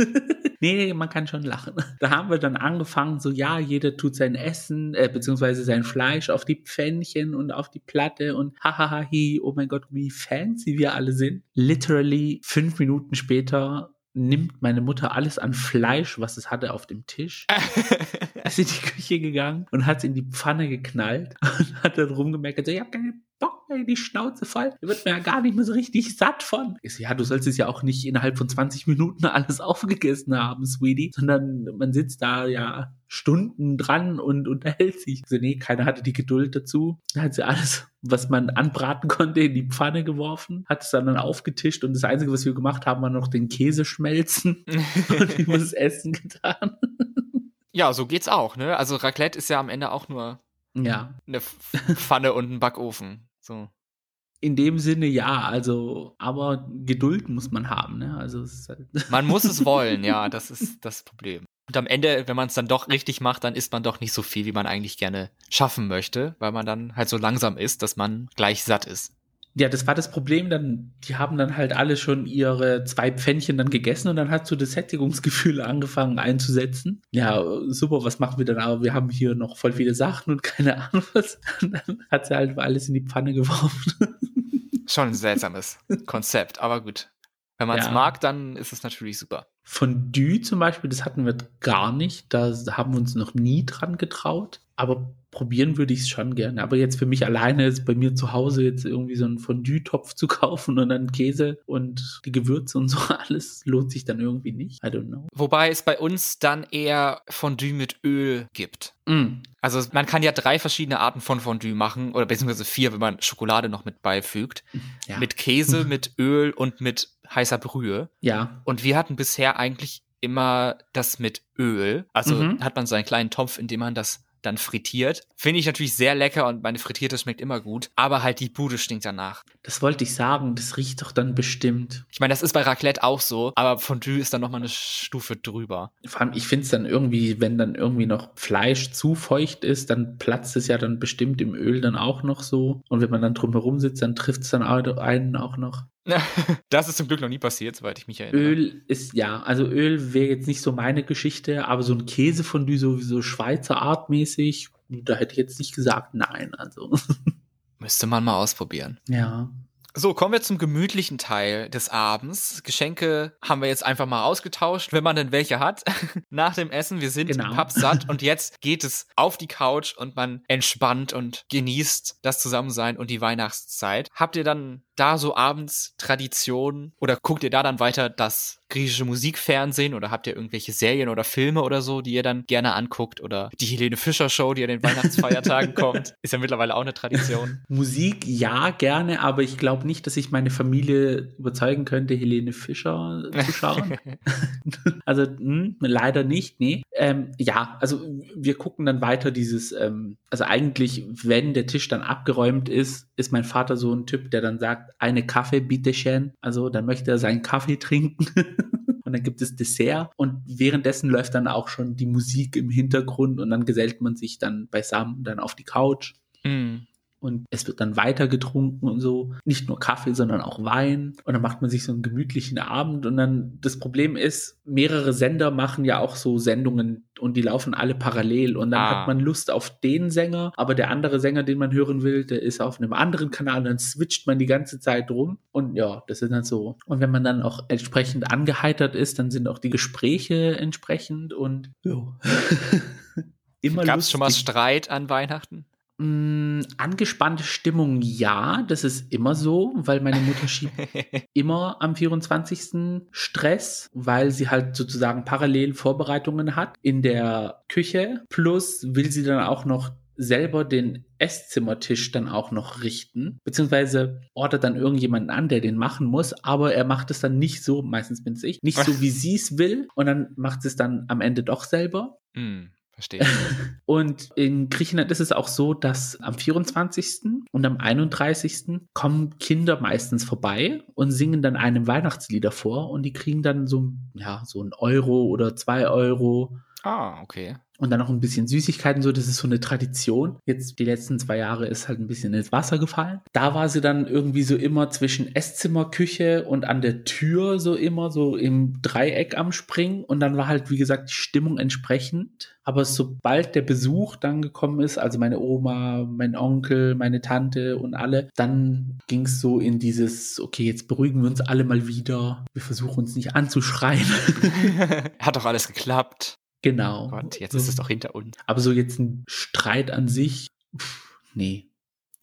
nee, man kann schon lachen. Da haben wir dann angefangen, so ja, jeder tut sein Essen, äh, beziehungsweise sein Fleisch auf die Pfännchen und auf die Platte und hahaha, oh mein Gott, wie fancy wir alle sind. Literally fünf Minuten später nimmt meine Mutter alles an Fleisch, was es hatte, auf dem Tisch, ist in die Küche gegangen und hat es in die Pfanne geknallt und hat dann rumgemerkt, so, ich habe keine Bock die Schnauze fallen. Da wird mir ja gar nicht mehr so richtig satt von. Ich so, ja, du sollst es ja auch nicht innerhalb von 20 Minuten alles aufgegessen haben, Sweetie, sondern man sitzt da ja Stunden dran und unterhält sich. Also nee, keiner hatte die Geduld dazu. Da hat sie alles, was man anbraten konnte, in die Pfanne geworfen, hat es dann, dann aufgetischt und das Einzige, was wir gemacht haben, war noch den Käse schmelzen und ich muss Essen getan. Ja, so geht's auch, ne? Also Raclette ist ja am Ende auch nur ja. eine Pfanne und ein Backofen. So. In dem Sinne ja, also, aber Geduld muss man haben, ne? Also halt man muss es wollen, ja, das ist das Problem. Und am Ende, wenn man es dann doch richtig macht, dann isst man doch nicht so viel, wie man eigentlich gerne schaffen möchte, weil man dann halt so langsam ist, dass man gleich satt ist. Ja, das war das Problem, dann, die haben dann halt alle schon ihre zwei Pfännchen dann gegessen und dann hat so das Sättigungsgefühl angefangen einzusetzen. Ja, super, was machen wir dann? Aber wir haben hier noch voll viele Sachen und keine Ahnung was. Und dann hat sie halt alles in die Pfanne geworfen. Schon ein seltsames Konzept, aber gut. Wenn man es ja. mag, dann ist es natürlich super. Fondue zum Beispiel, das hatten wir gar nicht. Da haben wir uns noch nie dran getraut. Aber probieren würde ich es schon gerne. Aber jetzt für mich alleine ist bei mir zu Hause jetzt irgendwie so einen Fondue-Topf zu kaufen und dann Käse und die Gewürze und so alles lohnt sich dann irgendwie nicht. I don't know. Wobei es bei uns dann eher Fondue mit Öl gibt. Mm. Also man kann ja drei verschiedene Arten von Fondue machen oder beziehungsweise vier, wenn man Schokolade noch mit beifügt. Ja. Mit Käse, mit Öl und mit heißer Brühe. ja. Und wir hatten bisher eigentlich immer das mit Öl. Also Mhm. hat man so einen kleinen Topf, in dem man das dann frittiert. Finde ich natürlich sehr lecker und meine frittierte schmeckt immer gut. Aber halt die Bude stinkt danach. Das wollte ich sagen. Das riecht doch dann bestimmt. Ich meine, das ist bei Raclette auch so, aber Fondue ist dann nochmal eine Stufe drüber. Vor allem, ich finde es dann irgendwie, wenn dann irgendwie noch Fleisch zu feucht ist, dann platzt es ja dann bestimmt im Öl dann auch noch so. Und wenn man dann drumherum sitzt, dann trifft es dann einen auch noch. Das ist zum Glück noch nie passiert, soweit ich mich erinnere. Öl ist, ja, also Öl wäre jetzt nicht so meine Geschichte, aber so ein Käsefondue, so, so Schweizer Art mäßig, da hätte ich jetzt nicht gesagt nein, also. Müsste man mal ausprobieren. Ja. So, kommen wir zum gemütlichen Teil des Abends. Geschenke haben wir jetzt einfach mal ausgetauscht, wenn man denn welche hat. Nach dem Essen, wir sind Genau. pappsatt und jetzt geht es auf die Couch und man entspannt und genießt das Zusammensein und die Weihnachtszeit. Habt ihr dann da so abends Traditionen oder guckt ihr da dann weiter das griechische Musikfernsehen oder habt ihr irgendwelche Serien oder Filme oder so, die ihr dann gerne anguckt oder die Helene Fischer Show, die an den Weihnachtsfeiertagen kommt? Ist ja mittlerweile auch eine Tradition. Musik, ja, gerne, aber ich glaube nicht, dass ich meine Familie überzeugen könnte, Helene Fischer zu schauen. also hm, leider nicht, nee. Ähm, ja, also wir gucken dann weiter dieses, ähm, also eigentlich, wenn der Tisch dann abgeräumt ist, ist mein Vater so ein Typ, der dann sagt, eine Kaffee, bitte schön. Also dann möchte er seinen Kaffee trinken. Und dann gibt es Dessert und währenddessen läuft dann auch schon die Musik im Hintergrund und dann gesellt man sich dann beisammen dann auf die Couch Hm. und es wird dann weiter getrunken und so. Nicht nur Kaffee, sondern auch Wein. Und dann macht man sich so einen gemütlichen Abend. Und dann das Problem ist, mehrere Sender machen ja auch so Sendungen und die laufen alle parallel. Und dann Ah. hat man Lust auf den Sänger, aber der andere Sänger, den man hören will, der ist auf einem anderen Kanal. Und dann switcht man die ganze Zeit rum. Und ja, das ist dann so. Und wenn man dann auch entsprechend angeheitert ist, dann sind auch die Gespräche entsprechend und ja. Immer Gab es schon mal. Streit an Weihnachten? Mm, angespannte Stimmung, ja, das ist immer so, weil meine Mutter schiebt immer am 24. Stress, weil sie halt sozusagen parallel Vorbereitungen hat in der Küche. Plus will sie dann auch noch selber den Esszimmertisch dann auch noch richten, beziehungsweise ordert dann irgendjemanden an, der den machen muss, aber er macht es dann nicht so, meistens bin's ich, nicht so, wie sie es will und dann macht sie es dann am Ende doch selber. Hm, verstehe. Und in Griechenland ist es auch so, dass am 24. und am 31. kommen Kinder meistens vorbei und singen dann einem Weihnachtslieder vor und die kriegen dann so, ja, so ein Euro oder zwei Euro ah, okay. und dann noch ein bisschen Süßigkeiten, so, das ist so eine Tradition. Jetzt die letzten zwei Jahre ist halt ein bisschen ins Wasser gefallen. Da war sie dann irgendwie so immer zwischen Esszimmer, Küche und an der Tür so immer so im Dreieck am Springen und dann war halt, wie gesagt, die Stimmung entsprechend. Aber sobald der Besuch dann gekommen ist, also meine Oma, mein Onkel, meine Tante und alle, dann ging es so in dieses, okay, jetzt beruhigen wir uns alle mal wieder. Wir versuchen uns nicht anzuschreien. Hat doch alles geklappt. Genau. Gott, jetzt So. ist es doch hinter uns. Aber so jetzt ein Streit an sich, pff, nee,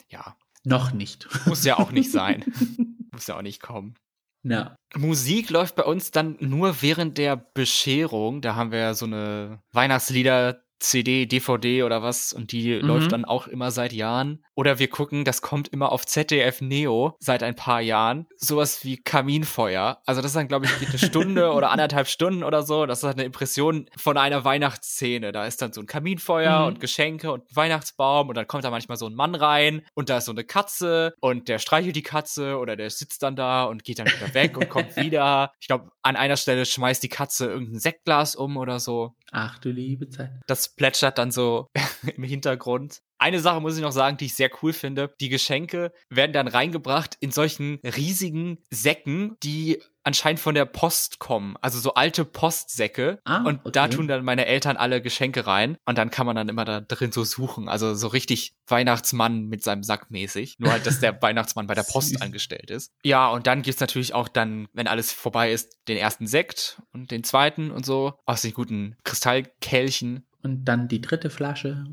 Ja, noch nicht. muss ja auch nicht sein. muss ja auch nicht kommen. Ja. Musik läuft bei uns dann nur während der Bescherung. Da haben wir ja so eine Weihnachtslieder. CD, DVD oder was und die Mhm. läuft dann auch immer seit Jahren. Oder wir gucken, das kommt immer auf ZDF Neo seit ein paar Jahren, sowas wie Kaminfeuer. Also das ist dann, glaube ich, eine Stunde oder anderthalb Stunden oder so. Das ist halt eine Impression von einer Weihnachtsszene. Da ist dann so ein Kaminfeuer Mhm. und Geschenke und ein Weihnachtsbaum und dann kommt da manchmal so ein Mann rein und da ist so eine Katze und der streichelt die Katze oder der sitzt dann da und geht dann wieder weg und kommt wieder. Ich glaube, an einer Stelle schmeißt die Katze irgendein Sektglas um oder so. Ach du liebe Zeit. Das plätschert dann so im Hintergrund. Eine Sache muss ich noch sagen, die ich sehr cool finde. Die Geschenke werden dann reingebracht in solchen riesigen Säcken, die anscheinend von der Post kommen. Also so alte Postsäcke. Ah, und okay. da tun dann meine Eltern alle Geschenke rein. Und dann kann man dann immer da drin so suchen. Also so richtig Weihnachtsmann mit seinem Sack mäßig. Nur halt, dass der Weihnachtsmann bei der Post angestellt ist. Ja, und dann gibt's natürlich auch dann, wenn alles vorbei ist, den ersten Sekt und den zweiten und so aus den guten Kristallkelchen. Und dann die dritte Flasche.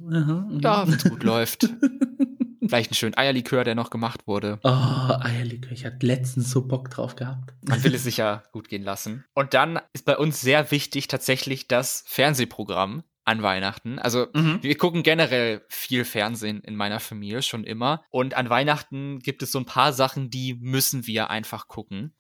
Ja, wenn es gut läuft. Vielleicht einen schönen Eierlikör, der noch gemacht wurde. Oh, Eierlikör. Ich hatte letztens so Bock drauf gehabt. Man will es sich ja gut gehen lassen. Und dann ist bei uns sehr wichtig tatsächlich das Fernsehprogramm an Weihnachten. Also mhm. wir gucken generell viel Fernsehen in meiner Familie schon immer. Und an Weihnachten gibt es so ein paar Sachen, die müssen wir einfach gucken.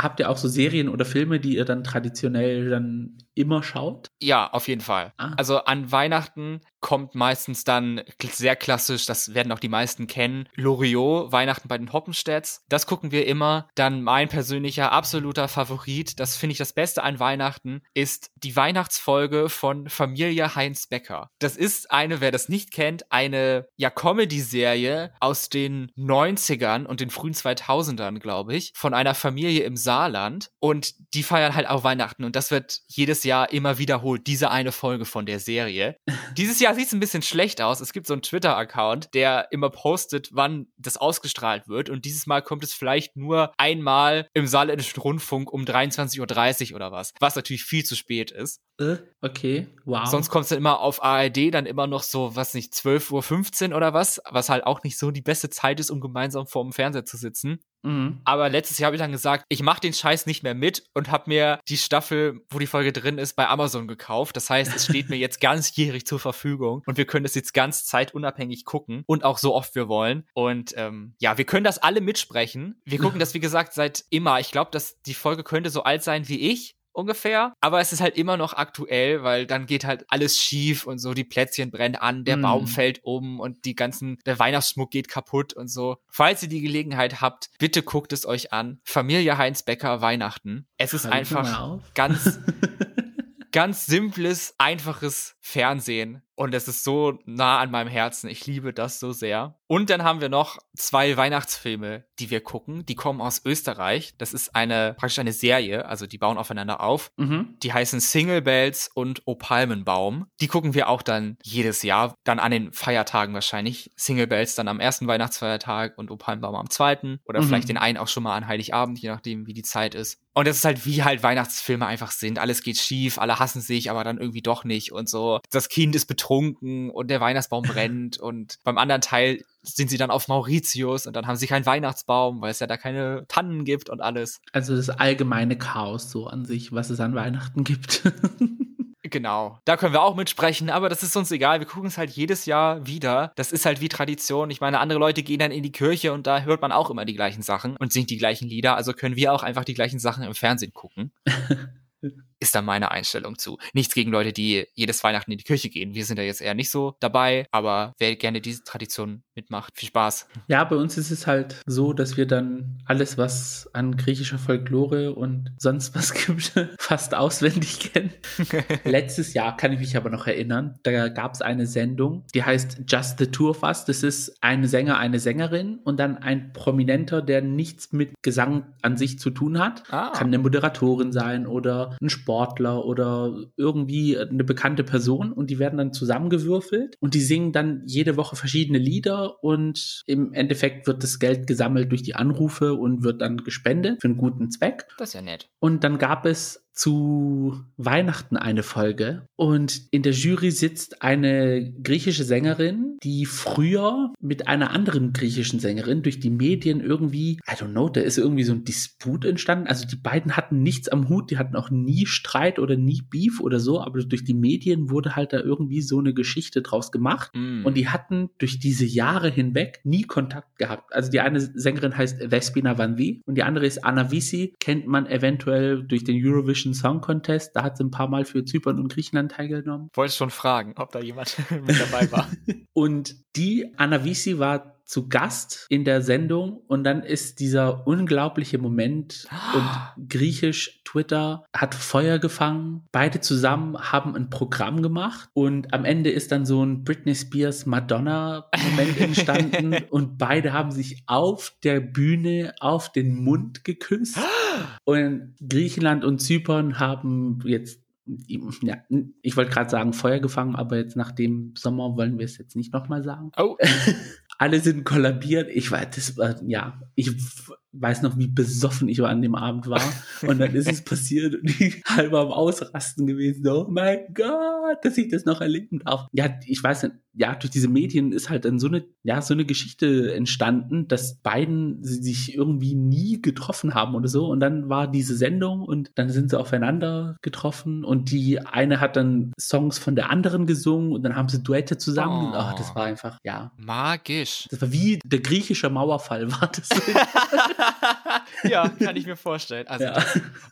Habt ihr auch so Serien oder Filme, die ihr dann traditionell dann immer schaut? Ja, auf jeden Fall. Ah. Also an Weihnachten kommt meistens dann sehr klassisch, das werden auch die meisten kennen, Loriot, Weihnachten bei den Hoppenstedts. Das gucken wir immer. Dann mein persönlicher absoluter Favorit, das finde ich das Beste an Weihnachten, ist die Weihnachtsfolge von Familie Heinz Becker. Das ist eine, wer das nicht kennt, eine ja Comedy-Serie aus den 90ern und den frühen 2000ern, glaube ich, von einer Familie im Saarland und die feiern halt auch Weihnachten und das wird jedes Jahr immer wiederholt, diese eine Folge von der Serie. Dieses Jahr sieht es ein bisschen schlecht aus. Es gibt so einen Twitter-Account, der immer postet, wann das ausgestrahlt wird und dieses Mal kommt es vielleicht nur einmal im Saarländischen Rundfunk um 23.30 Uhr oder was, was natürlich viel zu spät ist. Äh, okay, wow. Sonst kommt es dann immer auf ARD, dann immer noch so, was nicht, 12.15 Uhr oder was, was halt auch nicht so die beste Zeit ist, um gemeinsam vor dem Fernseher zu sitzen. Mhm. Aber letztes Jahr habe ich dann gesagt, ich mache den Scheiß nicht mehr mit und habe mir die Staffel, wo die Folge drin ist, bei Amazon gekauft. Das heißt, es steht mir jetzt ganzjährig zur Verfügung und wir können das jetzt ganz zeitunabhängig gucken und auch so oft wir wollen. Und ähm, ja, wir können das alle mitsprechen. Wir gucken das, wie gesagt, seit immer. Ich glaube, dass die Folge könnte so alt sein wie ich ungefähr. Aber es ist halt immer noch aktuell, weil dann geht halt alles schief und so, die Plätzchen brennen an, der mm. Baum fällt um und die ganzen, der Weihnachtsschmuck geht kaputt und so. Falls ihr die Gelegenheit habt, bitte guckt es euch an. Familie Heinz Becker Weihnachten. Es ist Schreib einfach ganz, ganz simples, einfaches Fernsehen. Und es ist so nah an meinem Herzen. Ich liebe das so sehr. Und dann haben wir noch zwei Weihnachtsfilme, die wir gucken. Die kommen aus Österreich. Das ist eine, praktisch eine Serie. Also die bauen aufeinander auf. Mhm. Die heißen Single Bells und O Palmenbaum. Die gucken wir auch dann jedes Jahr. Dann an den Feiertagen wahrscheinlich. Single Bells dann am ersten Weihnachtsfeiertag und O Palmenbaum am zweiten. Oder mhm. vielleicht den einen auch schon mal an Heiligabend, je nachdem, wie die Zeit ist. Und das ist halt, wie halt Weihnachtsfilme einfach sind. Alles geht schief, alle hassen sich, aber dann irgendwie doch nicht und so. Das Kind ist betrunken und der Weihnachtsbaum brennt und beim anderen Teil sind sie dann auf Mauritius und dann haben sie keinen Weihnachtsbaum, weil es ja da keine Tannen gibt und alles. Also das allgemeine Chaos so an sich, was es an Weihnachten gibt. Genau, da können wir auch mitsprechen, aber das ist uns egal. Wir gucken es halt jedes Jahr wieder. Das ist halt wie Tradition. Ich meine, andere Leute gehen dann in die Kirche und da hört man auch immer die gleichen Sachen und singt die gleichen Lieder. Also können wir auch einfach die gleichen Sachen im Fernsehen gucken. ist da meine Einstellung zu. Nichts gegen Leute, die jedes Weihnachten in die Kirche gehen. Wir sind da jetzt eher nicht so dabei, aber wer gerne diese Tradition mitmacht, viel Spaß. Ja, bei uns ist es halt so, dass wir dann alles, was an griechischer Folklore und sonst was gibt, fast auswendig kennen. Letztes Jahr kann ich mich aber noch erinnern, da gab es eine Sendung, die heißt Just the Two of Us. Das ist ein Sänger, eine Sängerin und dann ein Prominenter, der nichts mit Gesang an sich zu tun hat. Ah. Kann eine Moderatorin sein oder ein Sport Sportler oder irgendwie eine bekannte Person und die werden dann zusammengewürfelt und die singen dann jede Woche verschiedene Lieder und im Endeffekt wird das Geld gesammelt durch die Anrufe und wird dann gespendet für einen guten Zweck. Das ist ja nett. Und dann gab es zu Weihnachten eine Folge und in der Jury sitzt eine griechische Sängerin, die früher mit einer anderen griechischen Sängerin durch die Medien irgendwie, I don't know, da ist irgendwie so ein Disput entstanden. Also die beiden hatten nichts am Hut, die hatten auch nie Streit oder nie Beef oder so, aber durch die Medien wurde halt da irgendwie so eine Geschichte draus gemacht mm. und die hatten durch diese Jahre hinweg nie Kontakt gehabt. Also die eine Sängerin heißt Vespina Vanvi und die andere ist Anna Visi, kennt man eventuell durch den Eurovision Eurovision Song Contest. Da hat sie ein paar Mal für Zypern und Griechenland teilgenommen. Wollte schon fragen, ob da jemand mit dabei war. und die Anna Visi war zu Gast in der Sendung und dann ist dieser unglaubliche Moment und griechisch Twitter hat Feuer gefangen. Beide zusammen haben ein Programm gemacht und am Ende ist dann so ein Britney Spears Madonna Moment entstanden und beide haben sich auf der Bühne auf den Mund geküsst und Griechenland und Zypern haben jetzt ja, ich wollte gerade sagen Feuer gefangen, aber jetzt nach dem Sommer wollen wir es jetzt nicht nochmal sagen. Oh. alle sind kollabiert. Ich war, das war, ja, ich, weiß noch, wie besoffen ich an dem Abend war. Und dann ist es passiert und ich halber am Ausrasten gewesen. Oh mein Gott, dass ich das noch erleben darf. Ja, ich weiß nicht, ja, durch diese Medien ist halt dann so eine, ja, so eine Geschichte entstanden, dass beiden sich irgendwie nie getroffen haben oder so. Und dann war diese Sendung und dann sind sie aufeinander getroffen und die eine hat dann Songs von der anderen gesungen und dann haben sie Duette zusammen. Oh. Ach, das war einfach, ja. Magisch. Das war wie der griechische Mauerfall, war das. ja, kann ich mir vorstellen. Also, ja.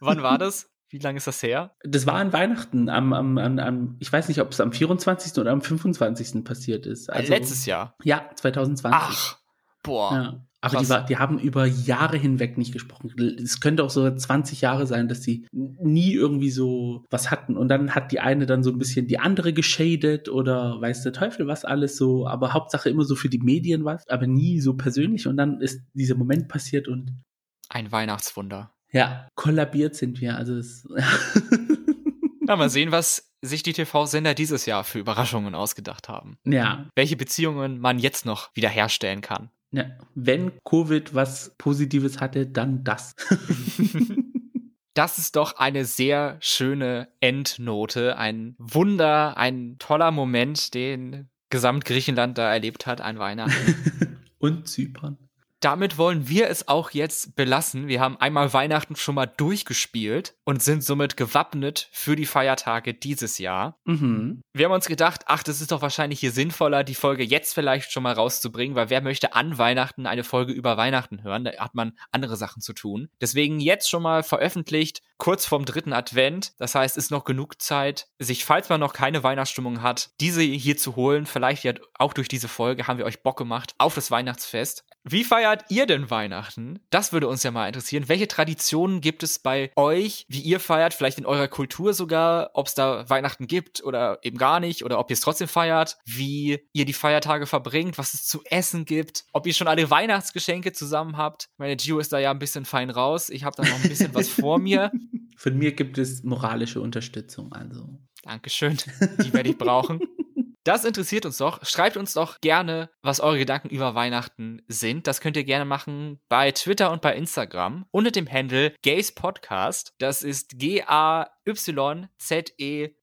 wann war das? Wie lange ist das her? Das war an Weihnachten, am, am, am, am ich weiß nicht, ob es am 24. oder am 25. passiert ist. Also, Letztes Jahr. Ja, 2020. Ach, boah. Ja. Aber die, war, die haben über Jahre hinweg nicht gesprochen. Es könnte auch so 20 Jahre sein, dass sie nie irgendwie so was hatten. Und dann hat die eine dann so ein bisschen die andere geschadet oder weiß der Teufel was alles so. Aber Hauptsache immer so für die Medien was, aber nie so persönlich. Und dann ist dieser Moment passiert und Ein Weihnachtswunder. ja, kollabiert sind wir. Also es, Na, mal sehen, was sich die TV-Sender dieses Jahr für Überraschungen ausgedacht haben. ja, Welche Beziehungen man jetzt noch wiederherstellen kann. Ja, wenn Covid was Positives hatte, dann das. Das ist doch eine sehr schöne Endnote, ein Wunder, ein toller Moment, den Gesamtgriechenland da erlebt hat an Weihnachten. und Zypern. Damit wollen wir es auch jetzt belassen. Wir haben einmal Weihnachten schon mal durchgespielt und sind somit gewappnet für die Feiertage dieses Jahr. Mhm. Wir haben uns gedacht, ach, das ist doch wahrscheinlich hier sinnvoller, die Folge jetzt vielleicht schon mal rauszubringen, weil wer möchte an Weihnachten eine Folge über Weihnachten hören? Da hat man andere Sachen zu tun. Deswegen jetzt schon mal veröffentlicht, kurz vorm dritten Advent. Das heißt, ist noch genug Zeit, sich, falls man noch keine Weihnachtsstimmung hat, diese hier zu holen. Vielleicht ja auch durch diese Folge haben wir euch Bock gemacht auf das Weihnachtsfest. Wie feiert ihr denn Weihnachten? Das würde uns ja mal interessieren. Welche Traditionen gibt es bei euch, wie ihr feiert? Vielleicht in eurer Kultur sogar, ob es da Weihnachten gibt oder eben gar nicht oder ob ihr es trotzdem feiert, wie ihr die Feiertage verbringt, was es zu essen gibt, ob ihr schon alle Weihnachtsgeschenke zusammen habt. Meine Gio ist da ja ein bisschen fein raus. Ich habe da noch ein bisschen was vor mir. Von mir gibt es moralische Unterstützung, also. Dankeschön. Die werde ich brauchen. Das interessiert uns doch. Schreibt uns doch gerne, was eure Gedanken über Weihnachten sind. Das könnt ihr gerne machen bei Twitter und bei Instagram unter dem Handle Gays Podcast. Das ist G-A-Y-Z-E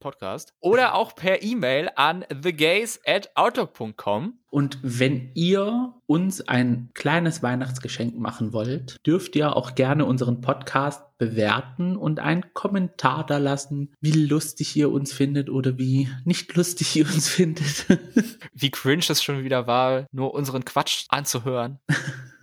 Podcast. Oder auch per E-Mail an thegays at outlook.com. Und wenn ihr uns ein kleines Weihnachtsgeschenk machen wollt, dürft ihr auch gerne unseren Podcast bewerten und einen Kommentar da lassen, wie lustig ihr uns findet oder wie nicht lustig ihr uns findet. Wie cringe es schon wieder war, nur unseren Quatsch anzuhören.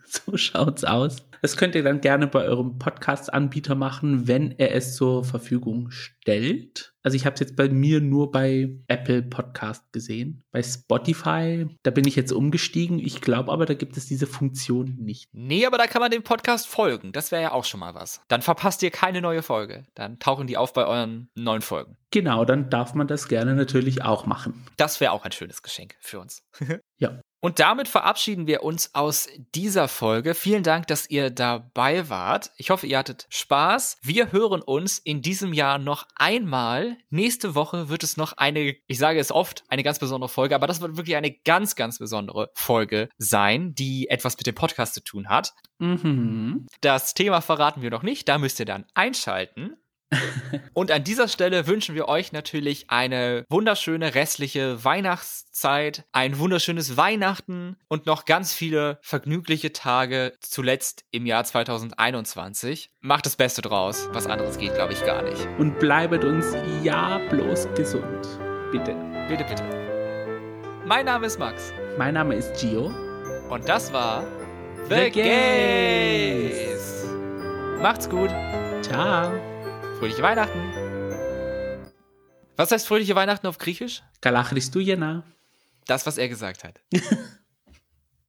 so schaut's aus. Das könnt ihr dann gerne bei eurem Podcast-Anbieter machen, wenn er es zur Verfügung stellt. Also ich habe es jetzt bei mir nur bei Apple Podcast gesehen. Bei Spotify, da bin ich jetzt umgestiegen. Ich glaube aber, da gibt es diese Funktion nicht. Nee, aber da kann man dem Podcast folgen. Das wäre ja auch schon mal was. Dann verpasst ihr keine neue Folge. Dann tauchen die auf bei euren neuen Folgen. Genau, dann darf man das gerne natürlich auch machen. Das wäre auch ein schönes Geschenk für uns. Ja. Und damit verabschieden wir uns aus dieser Folge. Vielen Dank, dass ihr dabei wart. Ich hoffe, ihr hattet Spaß. Wir hören uns in diesem Jahr noch einmal. Nächste Woche wird es noch eine, ich sage es oft, eine ganz besondere Folge, aber das wird wirklich eine ganz, ganz besondere Folge sein, die etwas mit dem Podcast zu tun hat. Mhm. Das Thema verraten wir noch nicht, da müsst ihr dann einschalten. Und an dieser Stelle wünschen wir euch natürlich eine wunderschöne restliche Weihnachtszeit, ein wunderschönes Weihnachten und noch ganz viele vergnügliche Tage zuletzt im Jahr 2021. Macht das Beste draus. Was anderes geht, glaube ich, gar nicht. Und bleibet uns ja bloß gesund. Bitte. Bitte, bitte. Mein Name ist Max Mein Name ist Gio. und das war The, The Gays. Gays. Macht's gut. Ciao. Fröhliche Weihnachten. Was heißt fröhliche Weihnachten auf Griechisch? Kalachristou jena. Das, was er gesagt hat.